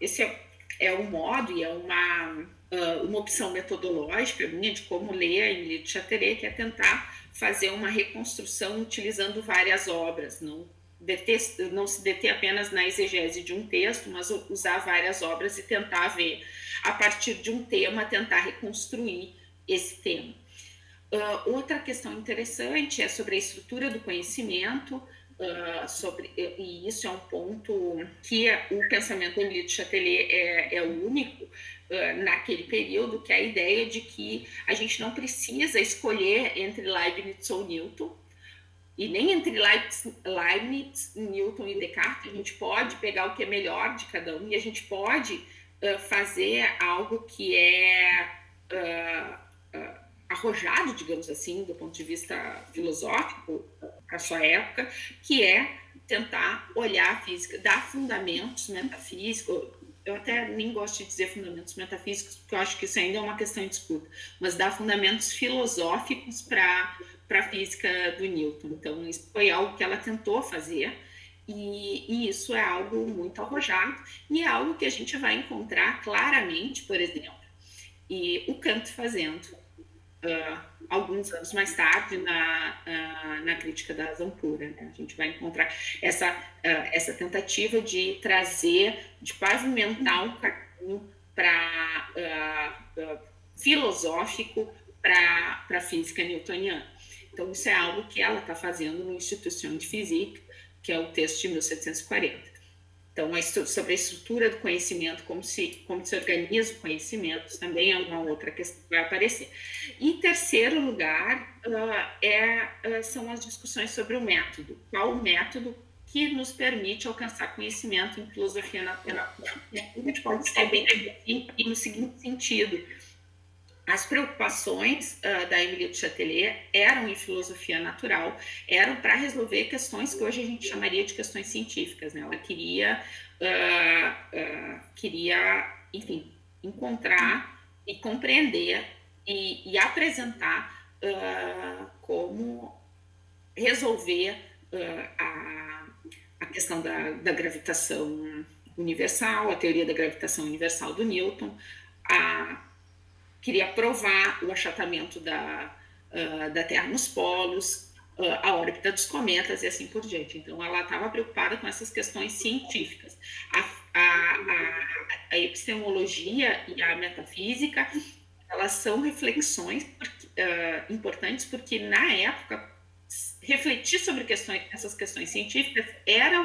esse é é um modo e é uma, uh, uma opção metodológica minha de como ler a Emily de Chateret, que é tentar fazer uma reconstrução utilizando várias obras, não, deter, não se deter apenas na exegese de um texto, mas usar várias obras e tentar ver, a partir de um tema, tentar reconstruir esse tema. Uh, outra questão interessante é sobre a estrutura do conhecimento, uh, sobre, e isso é um ponto que o pensamento Emile de Chatelet é, é único uh, naquele período, que é a ideia de que a gente não precisa escolher entre Leibniz ou Newton, e nem entre Leibniz, Leibniz, Newton e Descartes, a gente pode pegar o que é melhor de cada um e a gente pode uh, fazer algo que é arrojado, digamos assim, do ponto de vista filosófico, para sua época, que é tentar olhar a física, dar fundamentos metafísicos. Eu até nem gosto de dizer fundamentos metafísicos, porque eu acho que isso ainda é uma questão em disputa, mas dar fundamentos filosóficos para a física do Newton. Então, isso foi algo que ela tentou fazer. E, e, isso é algo muito arrojado e é algo que a gente vai encontrar claramente, por exemplo, e o Kant fazendo uh, alguns anos mais tarde na, uh, na crítica da razão pura. Né? A gente vai encontrar essa, uh, essa tentativa de trazer, de pavimentar um caminho para filosófico para a física newtoniana. Então, isso é algo que ela está fazendo no Institution de Physique, que é o texto de 1740. Então, sobre a estrutura do conhecimento, como se, como se organiza o conhecimento, também é uma outra questão que vai aparecer. Em terceiro lugar, uh, é, uh, são as discussões sobre o método. Qual o método que nos permite alcançar conhecimento em filosofia natural? Gente pode ser bem no seguinte sentido as preocupações uh, da Emilie de Chatelet eram em filosofia natural, eram para resolver questões que hoje a gente chamaria de questões científicas. Né? Ela queria, uh, uh, queria, enfim, encontrar e compreender e, e apresentar como resolver a, a questão da, da gravitação universal, a teoria da gravitação universal do Newton, a queria provar o achatamento da, uh, da Terra nos polos, uh, a órbita dos cometas e assim por diante. Então, ela estava preocupada com essas questões científicas. A, a, a, a, epistemologia e a metafísica, elas são reflexões uh, importantes porque, na época, refletir sobre questões, essas questões científicas era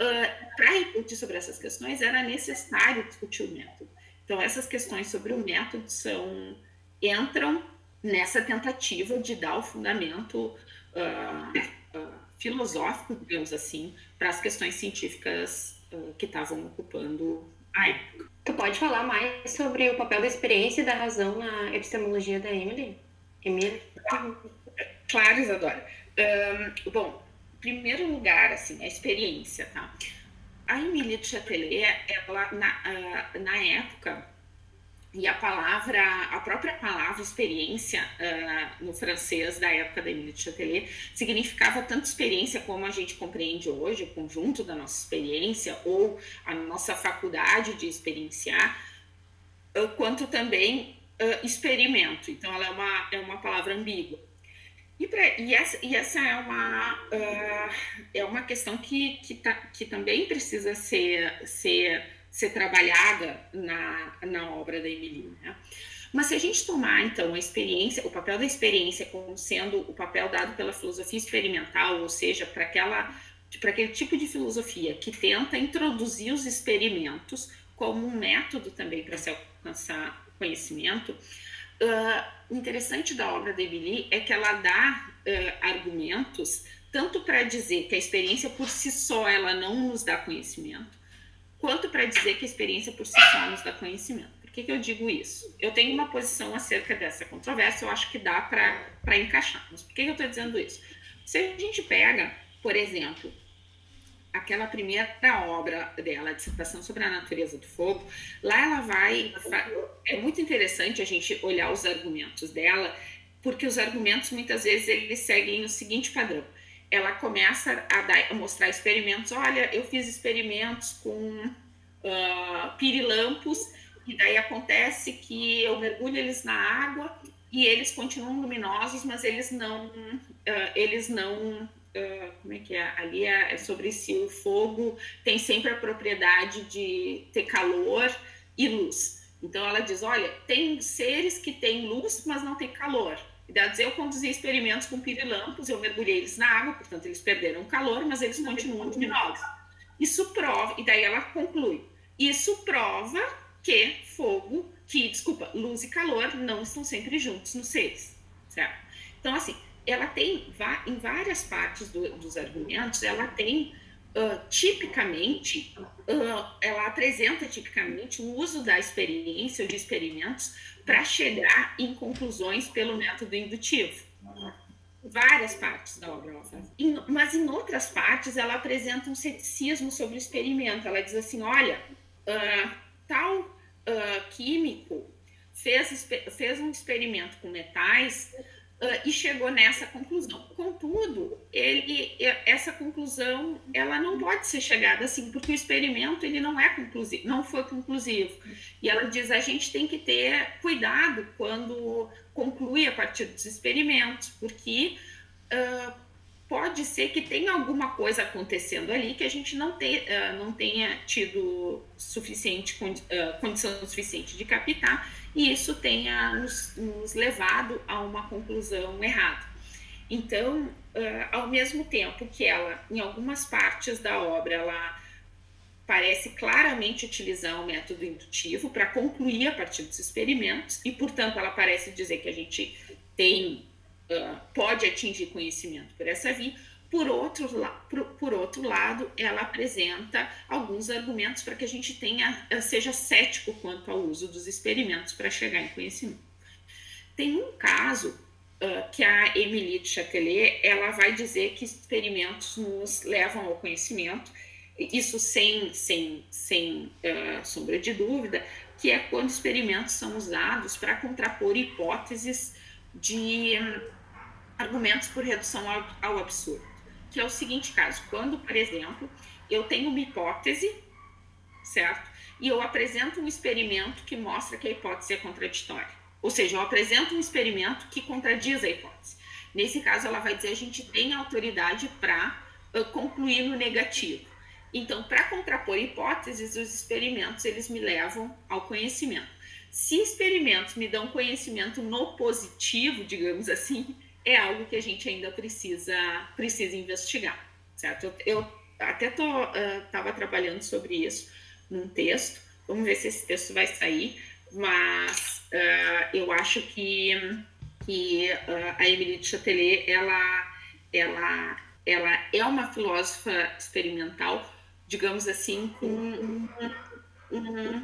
Uh, para refletir sobre essas questões era necessário discutir o método. Então, essas questões sobre o método são, entram nessa tentativa de dar o fundamento uh, uh, filosófico, digamos assim, para as questões científicas uh, que estavam ocupando a época. Tu pode falar mais sobre o papel da experiência e da razão na epistemologia da Emily? Emily? Claro, Isadora. Um, bom, em primeiro lugar, assim, a experiência, tá? A Emília de Chatelet, ela, na, uh, na época, e a palavra, a própria palavra experiência uh, no francês da época da Emília de Chatelet significava tanto experiência como a gente compreende hoje, o conjunto da nossa experiência ou a nossa faculdade de experienciar, uh, quanto também experimento. Então, ela é uma, é uma palavra ambígua. E, pra, e, essa, e essa é uma, uh, é uma questão que, que, tá, que também precisa ser, ser, ser trabalhada na, na obra da Emily. Né? Mas se a gente tomar, então, a experiência, o papel da experiência como sendo o papel dado pela filosofia experimental, ou seja, para aquela para aquele tipo de filosofia que tenta introduzir os experimentos como um método também para se alcançar conhecimento, Uh, interessante da obra de Emily é que ela dá uh, argumentos tanto para dizer que a experiência por si só ela não nos dá conhecimento, quanto para dizer que a experiência por si só nos dá conhecimento. Por que, que eu digo isso? Eu tenho uma posição acerca dessa controvérsia, eu acho que dá para encaixar. Mas por que, que eu estou dizendo isso? Se a gente pega, por exemplo, aquela primeira obra dela, a dissertação sobre a natureza do fogo, lá ela vai. É muito interessante a gente olhar os argumentos dela, porque os argumentos muitas vezes eles seguem o seguinte padrão. Ela começa a, dar, a mostrar experimentos. Olha, eu fiz experimentos com uh, pirilampos, e daí acontece que eu mergulho eles na água e eles continuam luminosos, mas eles não, uh, eles não uh, como é que é? Ali é, é sobre se o fogo tem sempre a propriedade de ter calor e luz. Então ela diz, olha, tem seres que têm luz, mas não têm calor. E dizer, eu conduzi experimentos com pirilampos, eu mergulhei eles na água, portanto eles perderam calor, mas eles continuam luminosos. Isso prova, e daí ela conclui, isso prova que fogo, que, desculpa, luz e calor não estão sempre juntos nos seres, certo? Então, assim, ela tem, em várias partes do, dos argumentos, ela tem uh, tipicamente, uh, ela apresenta tipicamente o uso da experiência ou de experimentos para chegar em conclusões pelo método indutivo. Várias partes da obra ela faz. mas em outras partes ela apresenta um ceticismo sobre o experimento. Ela diz assim: olha, uh, tal químico fez, fez um experimento com metais Uh, e chegou nessa conclusão. Contudo, ele, essa conclusão ela não pode ser chegada assim, porque o experimento ele não é conclusivo, não foi conclusivo. E ela diz a gente tem que ter cuidado quando conclui a partir dos experimentos, porque uh, pode ser que tenha alguma coisa acontecendo ali que a gente não, te, uh, não tenha tido suficiente condição suficiente de captar e isso tenha nos, nos levado a uma conclusão errada. Então, uh, ao mesmo tempo que ela, em algumas partes da obra, ela parece claramente utilizar o método indutivo para concluir a partir dos experimentos e, portanto, ela parece dizer que a gente tem uh, pode atingir conhecimento por essa via. Por outro, por, por outro lado, ela apresenta alguns argumentos para que a gente tenha seja cético quanto ao uso dos experimentos para chegar em conhecimento. Tem um caso uh, que a Emilie de Chatelet ela vai dizer que experimentos nos levam ao conhecimento isso sem, sem, sem uh, sombra de dúvida, que é quando experimentos são usados para contrapor hipóteses de um, argumentos por redução ao, ao, absurdo. Que é o seguinte caso: quando, por exemplo, eu tenho uma hipótese, certo? E eu apresento um experimento que mostra que a hipótese é contraditória. Ou seja, eu apresento um experimento que contradiz a hipótese. Nesse caso, ela vai dizer a gente tem autoridade para uh, concluir no negativo. Então, para contrapor hipóteses, os experimentos eles me levam ao conhecimento. Se experimentos me dão conhecimento no positivo, digamos assim, é algo que a gente ainda precisa precisa investigar, certo? Eu, eu até estava uh, trabalhando sobre isso num texto. Vamos ver se esse texto vai sair, mas uh, eu acho que que uh, a Emilie de Chatelet ela ela ela é uma filósofa experimental digamos assim, com, um, um,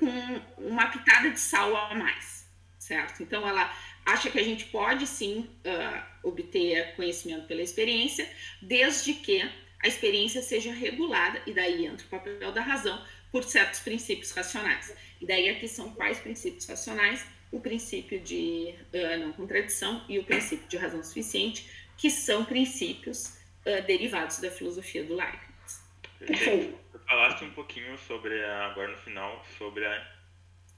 com uma pitada de sal a mais, certo? Então, ela acha que a gente pode sim uh, obter conhecimento pela experiência, desde que a experiência seja regulada, e daí entra o papel da razão, por certos princípios racionais. E daí aqui são quais princípios racionais? O princípio de uh, não contradição e o princípio de razão suficiente, que são princípios uh, derivados da filosofia do Leibniz. Perfeito. Falaste um pouquinho sobre, a, agora no final, sobre a.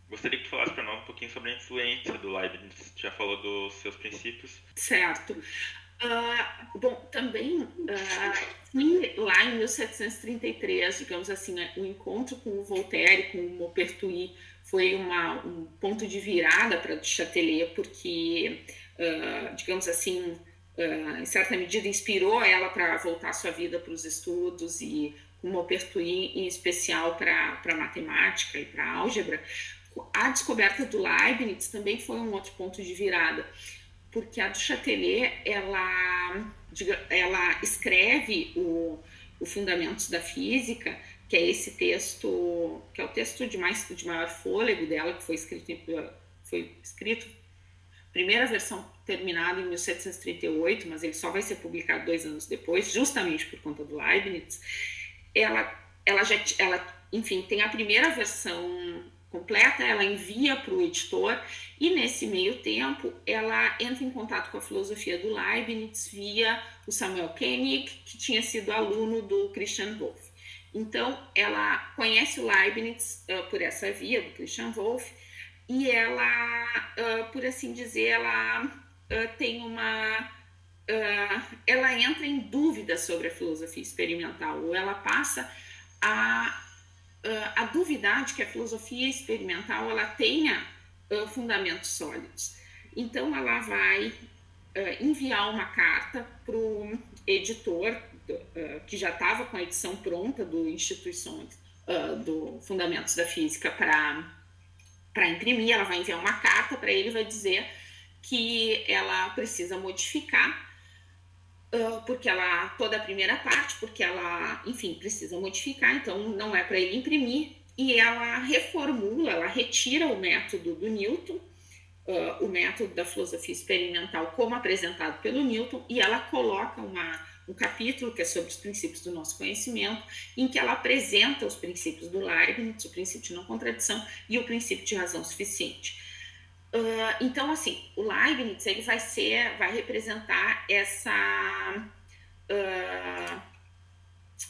Gostaria que falasse para nós um pouquinho sobre a influência do Leibniz. Já falou dos seus princípios. Certo. Uh, bom, também uh, lá em 1733, digamos assim, né, o encontro com o Voltaire, com o Maupertuis, foi uma, um ponto de virada para Chatelet, porque, uh, digamos assim, em certa medida inspirou ela para voltar sua vida para os estudos e o Maupertuis em especial para matemática e para álgebra, a descoberta do Leibniz também foi um outro ponto de virada, porque a do Chatelet, ela, ela escreve o, o Fundamentos da Física, que é esse texto, que é o texto de, mais, de maior fôlego dela, que foi escrito, foi escrito primeira versão terminada em 1738, mas ele só vai ser publicado dois anos depois, justamente por conta do Leibniz. Ela, ela já, ela, enfim, tem a primeira versão completa, ela envia para o editor e nesse meio tempo ela entra em contato com a filosofia do Leibniz via o Samuel Koenig, que tinha sido aluno do Christian Wolff. Então ela conhece o Leibniz uh, por essa via do Christian Wolff e ela, uh, por assim dizer, ela uh, tem uma ela entra em dúvida sobre a filosofia experimental, ou ela passa a, a duvidar de que a filosofia experimental ela tenha uh, fundamentos sólidos. Então, ela vai enviar uma carta para o editor, que já estava com a edição pronta do Instituições do Fundamentos da Física para imprimir, ela vai enviar uma carta para ele e vai dizer que ela precisa modificar porque ela toda a primeira parte, porque ela, enfim, precisa modificar, então não é para ele imprimir e ela reformula, ela retira o método do Newton, uh, o método da filosofia experimental como apresentado pelo Newton e ela coloca uma, um capítulo que é sobre os princípios do nosso conhecimento, em que ela apresenta os princípios do Leibniz, o princípio de não contradição e o princípio de razão suficiente. Uh, então, assim, o Leibniz ele vai ser, vai representar essa uh,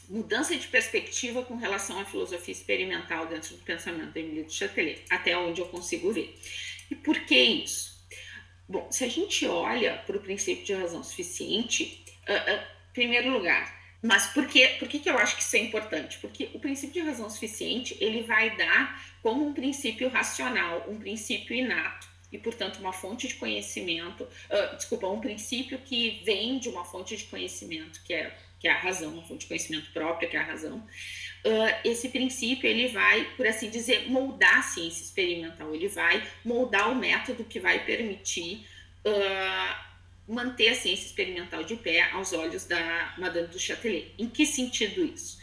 mudança de perspectiva com relação à filosofia experimental dentro do pensamento da Emile de Chatelet, até onde eu consigo ver. E por que isso? Bom, se a gente olha para o princípio de razão suficiente, uh, primeiro lugar, Mas por, que, por que, que eu acho que isso é importante? Porque o princípio de razão suficiente, ele vai dar como um princípio racional, um princípio inato, e, portanto, uma fonte de conhecimento, uh, desculpa, um princípio que vem de uma fonte de conhecimento, que é, que é a razão, uma fonte de conhecimento própria, que é a razão. Uh, esse princípio, ele vai, por assim dizer, moldar a ciência experimental, ele vai moldar o método que vai permitir uh, manter a ciência experimental de pé aos olhos da Madame du Châtelet. Em que sentido isso?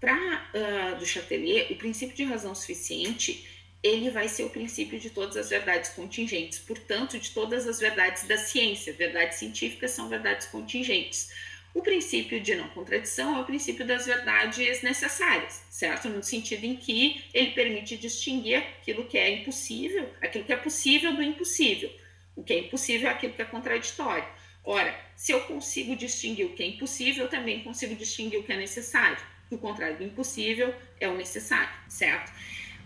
Para uh, do Châtelet, o princípio de razão suficiente ele vai ser o princípio de todas as verdades contingentes, portanto, de todas as verdades da ciência. Verdades científicas são verdades contingentes. O princípio de não contradição é o princípio das verdades necessárias, certo? No sentido em que ele permite distinguir aquilo que é impossível, aquilo que é possível do impossível. O que é impossível é aquilo que é contraditório. Ora, se eu consigo distinguir o que é impossível, eu também consigo distinguir o que é necessário. O contrário do impossível é o necessário, certo?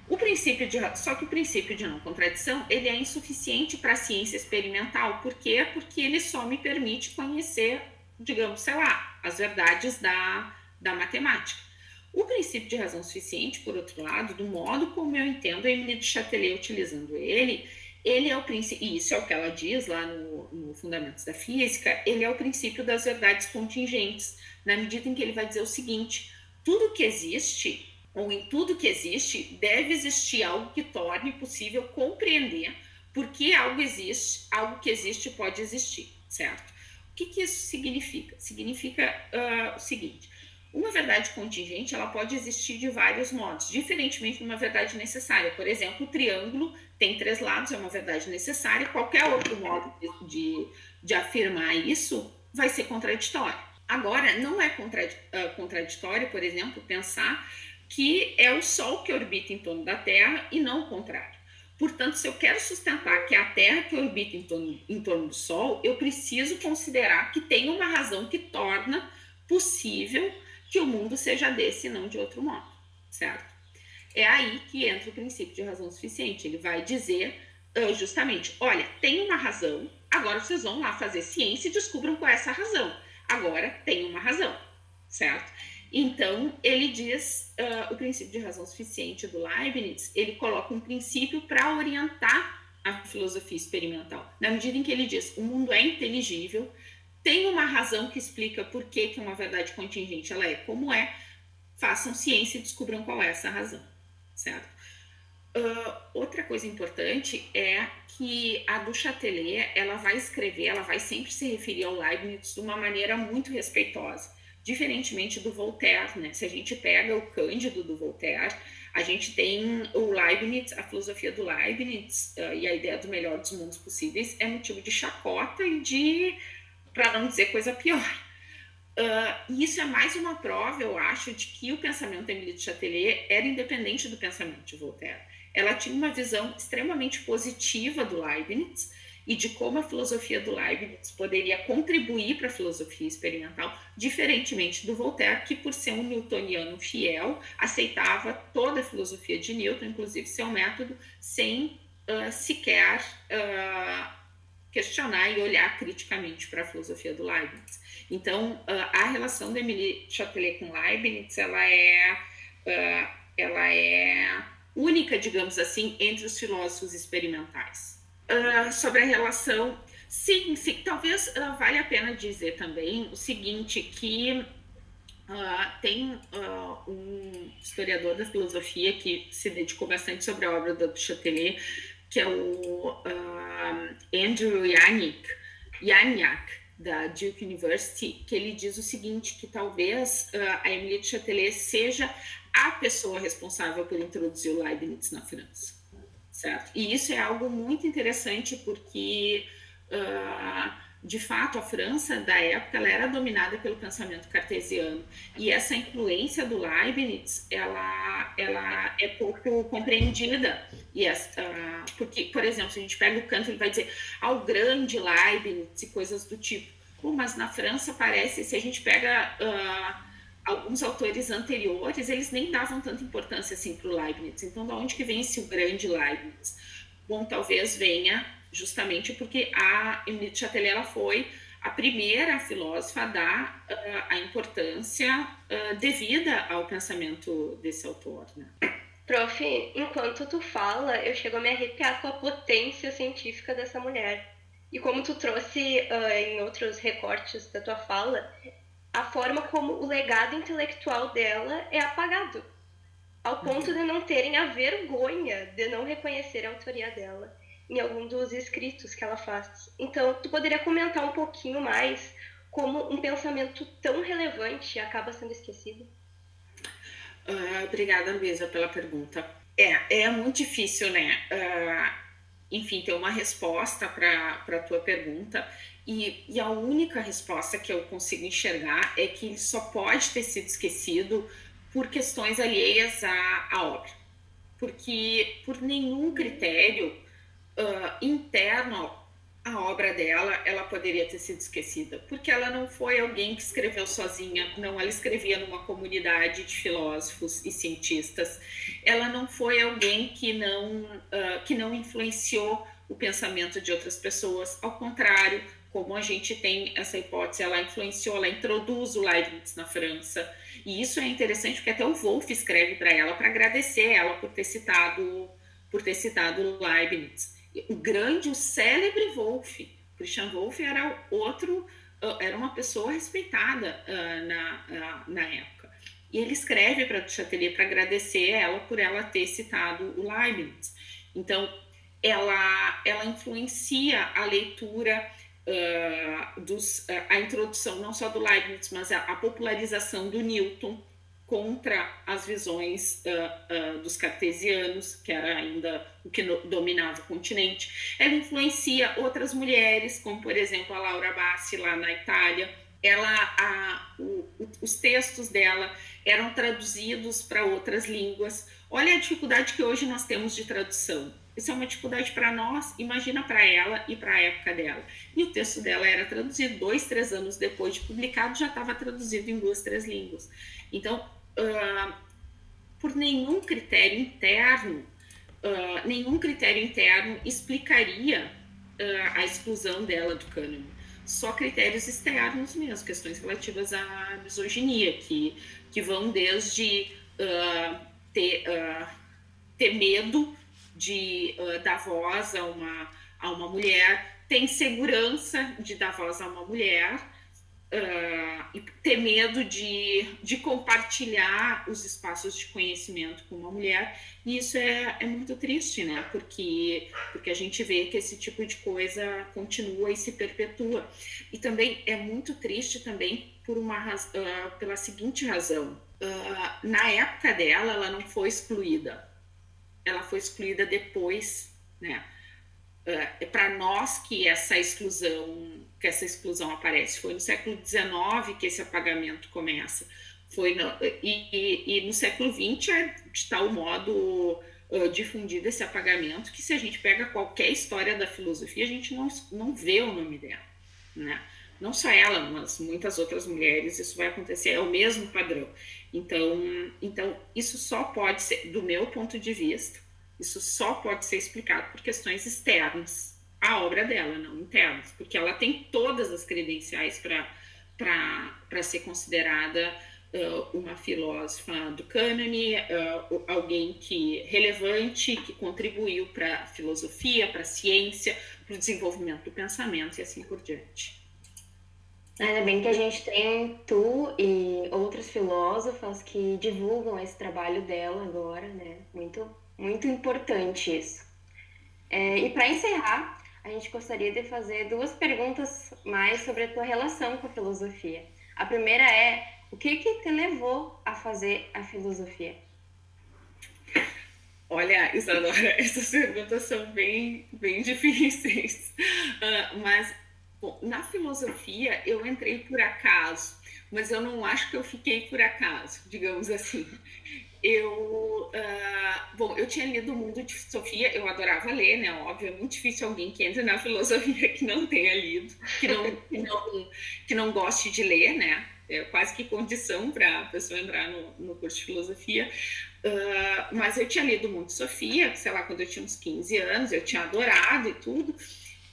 O princípio de, só que o princípio de não contradição ele é insuficiente para a ciência experimental. Por quê? Porque ele só me permite conhecer, digamos, sei lá, as verdades da, da matemática. O princípio de razão suficiente, por outro lado, do modo como eu entendo a Emily de Châtelet utilizando ele, ele é o princípio, e isso é o que ela diz lá no, no Fundamentos da Física, ele é o princípio das verdades contingentes, na medida em que ele vai dizer o seguinte: tudo que existe ou em tudo que existe, deve existir algo que torne possível compreender por que algo existe, algo que existe pode existir, certo? O que, que isso significa? Significa uh, o seguinte: uma verdade contingente ela pode existir de vários modos, diferentemente de uma verdade necessária. Por exemplo, o triângulo tem três lados, é uma verdade necessária. Qualquer outro modo de, de, afirmar isso vai ser contraditório. Agora, não é ah, contraditório, por exemplo, pensar que é o Sol que orbita em torno da Terra e não o contrário. Portanto, se eu quero sustentar que é a Terra que orbita em torno, em torno do Sol, eu preciso considerar que tem uma razão que torna possível que o mundo seja desse e não de outro modo, certo? É aí que entra o princípio de razão suficiente. Ele vai dizer uh, justamente: olha, tem uma razão, agora vocês vão lá fazer ciência e descubram qual é essa razão. Agora tem uma razão, certo? Então, ele diz uh, o princípio de razão suficiente do Leibniz, ele coloca um princípio para orientar a filosofia experimental. Na medida em que ele diz o mundo é inteligível, tem uma razão que explica por que, que uma verdade contingente ela é como é, façam ciência e descubram qual é essa razão, certo? Uh, outra coisa importante é que a do ela vai escrever, ela vai sempre se referir ao Leibniz de uma maneira muito respeitosa diferentemente do Voltaire, né? Se a gente pega o Cândido do Voltaire, a gente tem o Leibniz, a filosofia do Leibniz uh, e a ideia do melhor dos mundos possíveis é motivo de chacota e de, para não dizer coisa pior. Uh, isso é mais uma prova, eu acho, de que o pensamento da Emily de Châtelet era independente do pensamento de Voltaire. Ela tinha uma visão extremamente positiva do Leibniz, e de como a filosofia do Leibniz poderia contribuir para a filosofia experimental, diferentemente do Voltaire, que, por ser um newtoniano fiel, aceitava toda a filosofia de Newton, inclusive seu método, sem uh, sequer uh, questionar e olhar criticamente para a filosofia do Leibniz. Então, uh, a relação de Emily Chatelet com Leibniz, ela é, ela é única, digamos assim, entre os filósofos experimentais uh, sobre a relação. Sim, sim, talvez vale a pena dizer também o seguinte, que uh, tem uh, um historiador da filosofia que se dedicou bastante sobre a obra do Châtelet, que é o Andrew Yannick, Yannick, da Duke University, que ele diz o seguinte, que talvez a Emily de Châtelet seja a pessoa responsável por introduzir o Leibniz na França certo? E isso é algo muito interessante porque, uh, de fato, a França da época ela era dominada pelo pensamento cartesiano e essa influência do Leibniz ela, ela é pouco compreendida. E essa, uh, porque, por exemplo, se a gente pega o Kant, ele vai dizer ao ah, grande Leibniz e coisas do tipo. Pô, mas na França parece, se a gente pega uh, alguns autores anteriores, eles nem davam tanta importância assim para o Leibniz. Então, de onde que vem esse grande Leibniz? Bom, talvez venha justamente porque a Emily de Châtelet ela foi a primeira filósofa a dar uh, a importância uh, devida ao pensamento desse autor. Né? Prof, enquanto tu fala, eu chego a me arrepiar com a potência científica dessa mulher. E como tu trouxe uh, em outros recortes da tua fala, a forma como o legado intelectual dela é apagado, ao ponto uhum. de não terem a vergonha de não reconhecer a autoria dela em algum dos escritos que ela faz. Então, tu poderia comentar um pouquinho mais como um pensamento tão relevante acaba sendo esquecido? Uh, obrigada, Luísa, pela pergunta. É, é muito difícil, né? Uh, enfim, ter uma resposta para a tua pergunta. E, e, a única resposta que eu consigo enxergar é que ele só pode ter sido esquecido por questões alheias à, à obra. Porque por nenhum critério uh, interno à obra dela, ela poderia ter sido esquecida, porque ela não foi alguém que escreveu sozinha, não, ela escrevia numa comunidade de filósofos e cientistas. Ela não foi alguém que não uh, que não influenciou o pensamento de outras pessoas, ao contrário, como a gente tem essa hipótese, ela influenciou, ela introduz o Leibniz na França, e isso é interessante porque até o Wolff escreve para ela para agradecer ela por ter citado por ter citado Leibniz o grande, o célebre Wolff. Christian Wolff era outro, uh, era uma pessoa respeitada uh, na, uh, na época. E ele escreve para Duchatelet para agradecer ela por ela ter citado o Leibniz. Então, ela, ela influencia a leitura dos, a introdução não só do Leibniz, mas a, a popularização do Newton contra as visões uh, uh, dos cartesianos, que era ainda o que no, dominava o continente. Ela influencia outras mulheres, como por exemplo a Laura Bassi lá na Itália. Ela, a, o, os textos dela eram traduzidos para outras línguas. Olha a dificuldade que hoje nós temos de tradução. Isso é uma dificuldade para nós, imagina para ela e para a época dela. E o texto dela era traduzido dois, três anos depois de publicado, já estava traduzido em duas, três línguas. Então, uh, por nenhum critério interno, uh, nenhum critério interno explicaria uh, a exclusão dela do cânone. Só critérios externos mesmo, questões relativas à misoginia, que, que vão desde ter, ter medo de dar voz a uma, a uma mulher, ter insegurança de dar voz a uma mulher, uh, ter medo de, de compartilhar os espaços de conhecimento com uma mulher. E isso é, é muito triste, né? Porque, porque a gente vê que esse tipo de coisa continua e se perpetua. E também é muito triste também por uma uh, pela seguinte razão. Uh, na época dela, ela não foi excluída. Ela foi excluída depois, né? é para nós que essa exclusão que essa exclusão aparece. Foi no século XIX que esse apagamento começa. Foi no, e, e, e, no século XX é de tal modo uh, difundido esse apagamento que se a gente pega qualquer história da filosofia a gente não, não vê o nome dela né? Não só ela mas muitas outras mulheres isso vai acontecer é o mesmo padrão. Então então isso só pode ser do meu ponto de vista isso só pode ser explicado por questões externas à obra dela, não internas, porque ela tem todas as credenciais para ser considerada uh, uma filósofa do cânone, uh, alguém que relevante, que contribuiu para a filosofia, para a ciência, para o desenvolvimento do pensamento e assim por diante. Ainda bem que a gente tem tu e outras filósofas que divulgam esse trabalho dela agora, né? Muito muito importante isso. É, e para encerrar, a gente gostaria de fazer duas perguntas mais sobre a tua relação com a filosofia. A primeira é: o que, que te levou a fazer a filosofia? Olha, Isadora, essas perguntas são bem, bem difíceis. Uh, mas, bom, na filosofia eu entrei por acaso, mas eu não acho que eu fiquei por acaso, digamos assim eu uh, bom eu tinha lido o mundo de Sofia eu adorava ler né óbvio é muito difícil alguém que entre na filosofia que não tenha lido que não que não, que não goste de ler né é quase que condição para a pessoa entrar no, no curso de filosofia. Uh, mas eu tinha lido o mundo de Sofia sei lá quando eu tinha uns 15 anos eu tinha adorado e tudo.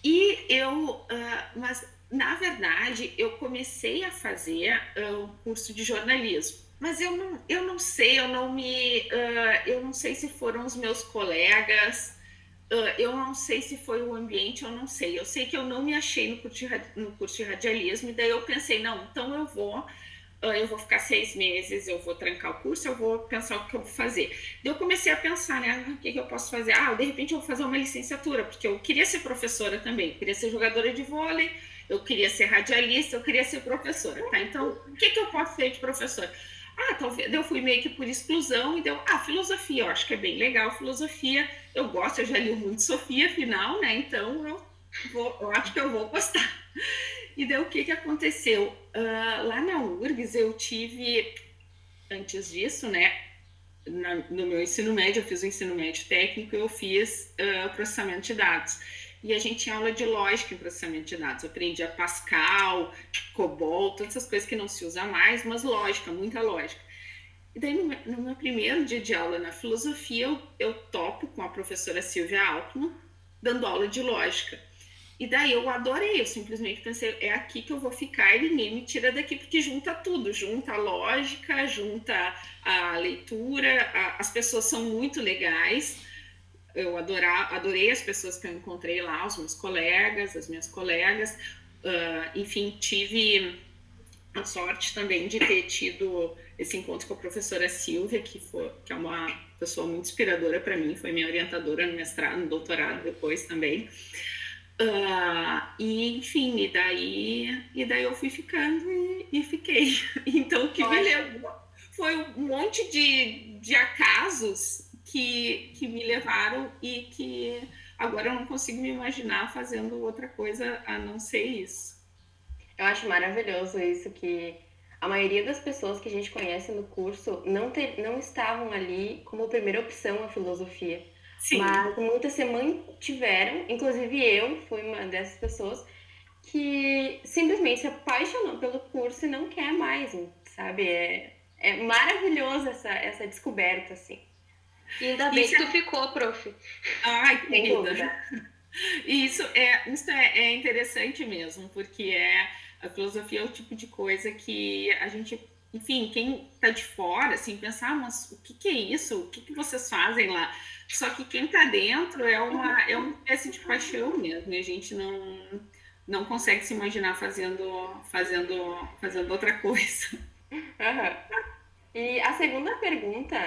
E eu uh, mas na verdade, eu comecei a fazer um curso de jornalismo, mas eu não, eu não sei, eu não me, uh, eu não sei se foram os meus colegas, uh, eu não sei se foi o ambiente, eu não sei. Eu sei que eu não me achei no curso de, no curso de radialismo e daí eu pensei, não, então eu vou eu vou ficar seis meses, eu vou trancar o curso, eu vou pensar o que eu vou fazer. Daí eu comecei a pensar, né, o que, que eu posso fazer? Ah, de repente eu vou fazer uma licenciatura, porque eu queria ser professora também, eu queria ser jogadora de vôlei, eu queria ser radialista, eu queria ser professora, tá? Então, o que, que eu posso ser de professora? Ah, talvez eu fui meio que por exclusão e deu, ah, filosofia, eu acho que é bem legal filosofia, eu gosto, eu já li muito Sofia, afinal, né? Então eu vou, eu acho que eu vou gostar. E daí o que, que aconteceu? Uh, lá na URGS eu tive, antes disso, né? Na, no meu ensino médio, eu fiz o ensino médio técnico, eu fiz uh, processamento de dados e a gente tinha aula de lógica em processamento de dados. Eu aprendia Pascal, COBOL, todas essas coisas que não se usa mais, mas lógica, muita lógica. E daí, no meu, primeiro dia de aula na filosofia, eu, eu topo com a professora Silvia Altman, dando aula de lógica. E daí eu adorei, eu simplesmente pensei, é aqui que eu vou ficar e ninguém me tira daqui, porque junta tudo, junta a lógica, junta a leitura, a, as pessoas são muito legais, eu adorar, adorei as pessoas que eu encontrei lá, os meus colegas, as minhas colegas. Uh, enfim, tive a sorte também de ter tido esse encontro com a professora Silvia, que, foi, que é uma pessoa muito inspiradora para mim, foi minha orientadora no mestrado, no doutorado depois também. Uh, e enfim, e daí, e daí eu fui ficando e, e fiquei. Então o que Nossa. me levou foi um monte de, de acasos que, que me levaram e que agora eu não consigo me imaginar fazendo outra coisa a não ser isso. Eu acho maravilhoso isso que a maioria das pessoas que a gente conhece no curso não, te, não estavam ali como primeira opção a filosofia. Sim. Mas muitas se mantiveram, inclusive eu fui uma dessas pessoas que simplesmente se apaixonou pelo curso e não quer mais, sabe? É, é maravilhoso essa, essa descoberta, assim. E ainda bem isso que tu é... ficou, prof. Ai, querida. Isso é, isso é, é interessante mesmo, porque é a filosofia é o tipo de coisa que a gente, enfim, quem tá de fora, assim, pensar, ah, mas o que, que é isso? O que, que vocês fazem lá? Só que quem tá dentro é uma, é uma espécie de paixão mesmo, e a gente não, não consegue se imaginar fazendo, fazendo, fazendo outra coisa. Uhum. E a segunda pergunta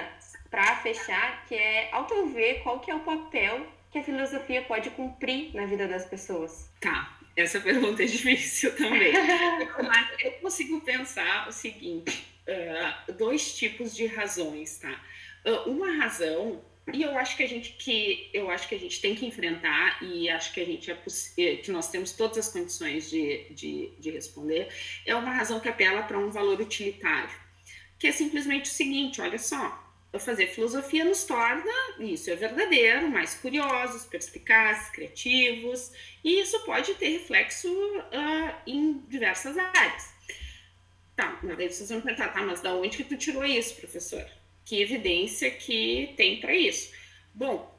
para fechar, que é, ao teu ver, qual que é o papel que a filosofia pode cumprir na vida das pessoas? Tá, essa pergunta é difícil também. Mas eu consigo pensar o seguinte, uh, dois tipos de razões, tá? Uh, uma razão e eu acho que a gente que eu acho que a gente tem que enfrentar e acho que a gente é eh, que nós temos todas as condições de, de, de responder é uma razão que apela para um valor utilitário que é simplesmente o seguinte olha só fazer filosofia nos torna, isso é verdadeiro, mais curiosos, perspicazes, criativos, e isso pode ter reflexo uh, em diversas áreas. Tá, mas daí vocês vão perguntar, tá, mas da onde que tu tirou isso, professor? Que evidência que tem para isso? Bom,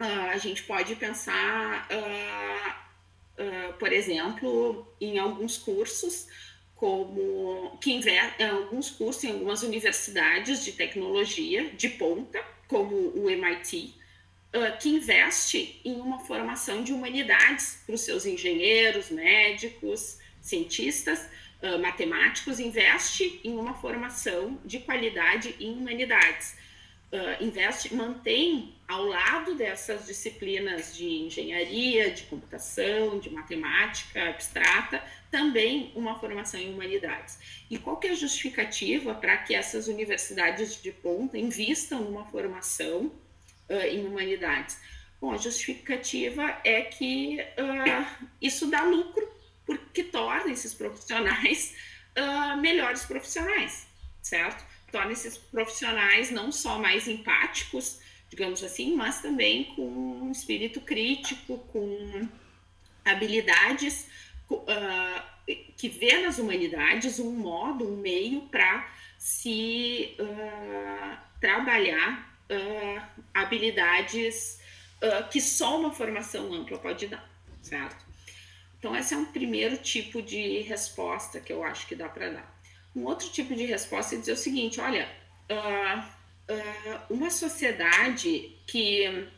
uh, a gente pode pensar, uh, por exemplo, em alguns cursos, como que investe em alguns cursos em algumas universidades de tecnologia de ponta, como o MIT, uh, que investe em uma formação de humanidades para os seus engenheiros, médicos, cientistas, uh, matemáticos, investe em uma formação de qualidade em humanidades uh, investe, mantém ao lado dessas disciplinas de engenharia, de computação, de matemática abstrata, também uma formação em humanidades. E qual que é a justificativa para que essas universidades de ponta invistam numa formação uh, em humanidades? Bom, a justificativa é que uh, isso dá lucro, porque torna esses profissionais melhores profissionais, certo? Torna esses profissionais não só mais empáticos, digamos assim, mas também com um espírito crítico, com habilidades uh, que vê nas humanidades um modo, um meio para se uh, trabalhar uh, habilidades que só uma formação ampla pode dar, certo? Então, esse é um primeiro tipo de resposta que eu acho que dá para dar. Um outro tipo de resposta é dizer o seguinte: olha, uh, uh, uma sociedade que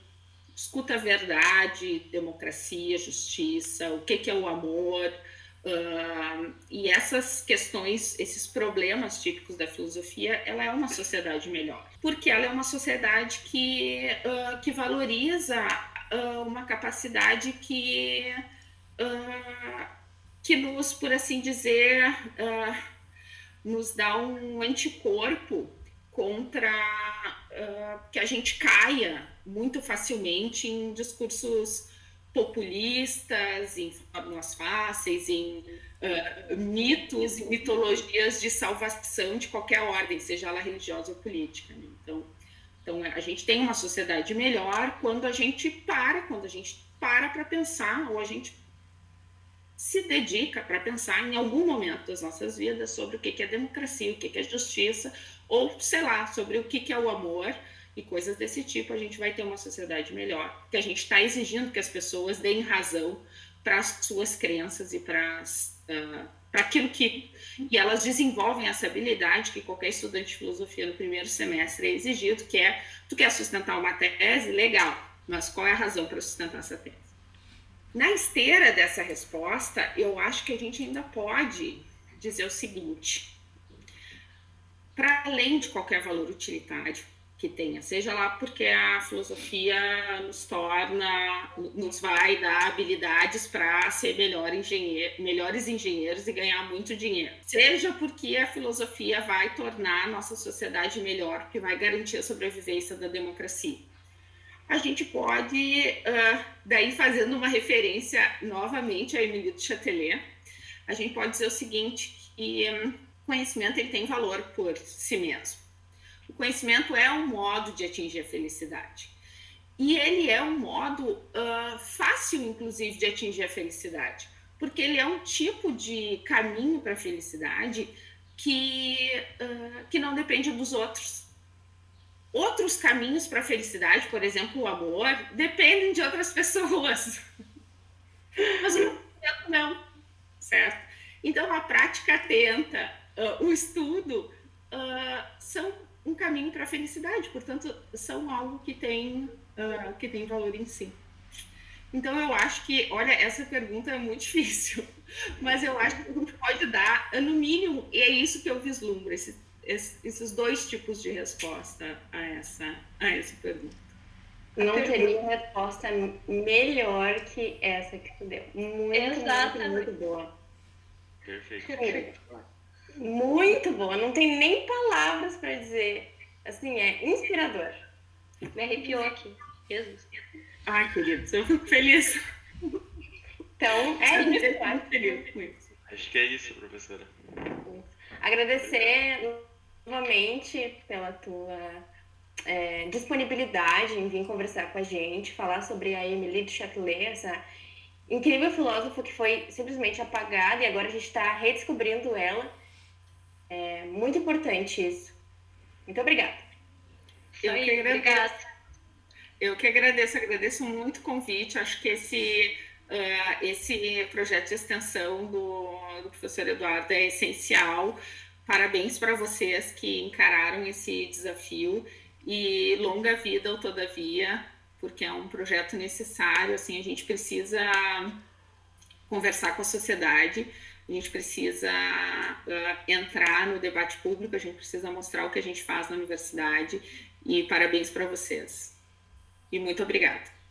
escuta a verdade, democracia, justiça, o que, que é o amor, uh, e essas questões, esses problemas típicos da filosofia, ela é uma sociedade melhor, porque ela é uma sociedade que, que valoriza uma capacidade que que nos, por assim dizer, nos dá um anticorpo contra uh, que a gente caia muito facilmente em discursos populistas, em fórmulas fáceis, em uh, mitos e mitologias de salvação de qualquer ordem, seja ela religiosa ou política. Né? Então, então, a gente tem uma sociedade melhor quando a gente para, quando a gente para para pensar, ou a gente se dedica para pensar em algum momento das nossas vidas sobre o que é democracia, o que é justiça, ou sei lá, sobre o que é o amor e coisas desse tipo, a gente vai ter uma sociedade melhor. Que a gente está exigindo que as pessoas deem razão para as suas crenças e para uh, para aquilo que e elas desenvolvem essa habilidade que qualquer estudante de filosofia no primeiro semestre é exigido, que é tu quer sustentar uma tese, legal, mas qual é a razão para sustentar essa tese? Na esteira dessa resposta, eu acho que a gente ainda pode dizer o seguinte: para além de qualquer valor utilitário que tenha, seja lá porque a filosofia nos torna, nos vai dar habilidades para ser melhor engenheiro, melhores engenheiros e ganhar muito dinheiro, seja porque a filosofia vai tornar a nossa sociedade melhor, que vai garantir a sobrevivência da democracia a gente pode, uh, daí fazendo uma referência novamente a Emily de Chatelet, a gente pode dizer o seguinte, que conhecimento ele tem valor por si mesmo. O conhecimento é um modo de atingir a felicidade. E ele é um modo uh, fácil, inclusive, de atingir a felicidade, porque ele é um tipo de caminho para a felicidade que, uh, que não depende dos outros Outros caminhos para a felicidade, por exemplo, o amor, dependem de outras pessoas. Mas o não, certo? Então, a prática atenta, uh, o estudo, uh, são um caminho para a felicidade, portanto, são algo que tem, uh, que tem valor em si. Então, eu acho que, olha, essa pergunta é muito difícil, mas eu acho que a gente pode dar, no mínimo, e é isso que eu vislumbro, esse esses dois tipos de resposta a essa, a essa pergunta. Não teria resposta melhor que essa que tu deu. Muito, Exatamente. muito, muito boa. Perfeito. Muito boa. Não tem nem palavras para dizer. Assim, é inspirador. Me arrepiou aqui. Jesus. Ai, querido, eu fico feliz. Então, é isso. Acho que é isso, professora. Agradecer novamente pela tua é, disponibilidade em vir conversar com a gente, falar sobre a Emily de Châtelet, essa incrível filósofa que foi simplesmente apagada e agora a gente está redescobrindo ela. É muito importante isso. Muito obrigada. Eu que agradeço. Eu que agradeço, agradeço muito o convite. Acho que esse, uh, esse projeto de extensão do, do professor Eduardo é essencial. Parabéns para vocês que encararam esse desafio e longa vida ao Todavia, porque é um projeto necessário. Assim, a gente precisa conversar com a sociedade, a gente precisa uh, entrar no debate público, a gente precisa mostrar o que a gente faz na universidade. E parabéns para vocês. E muito obrigada.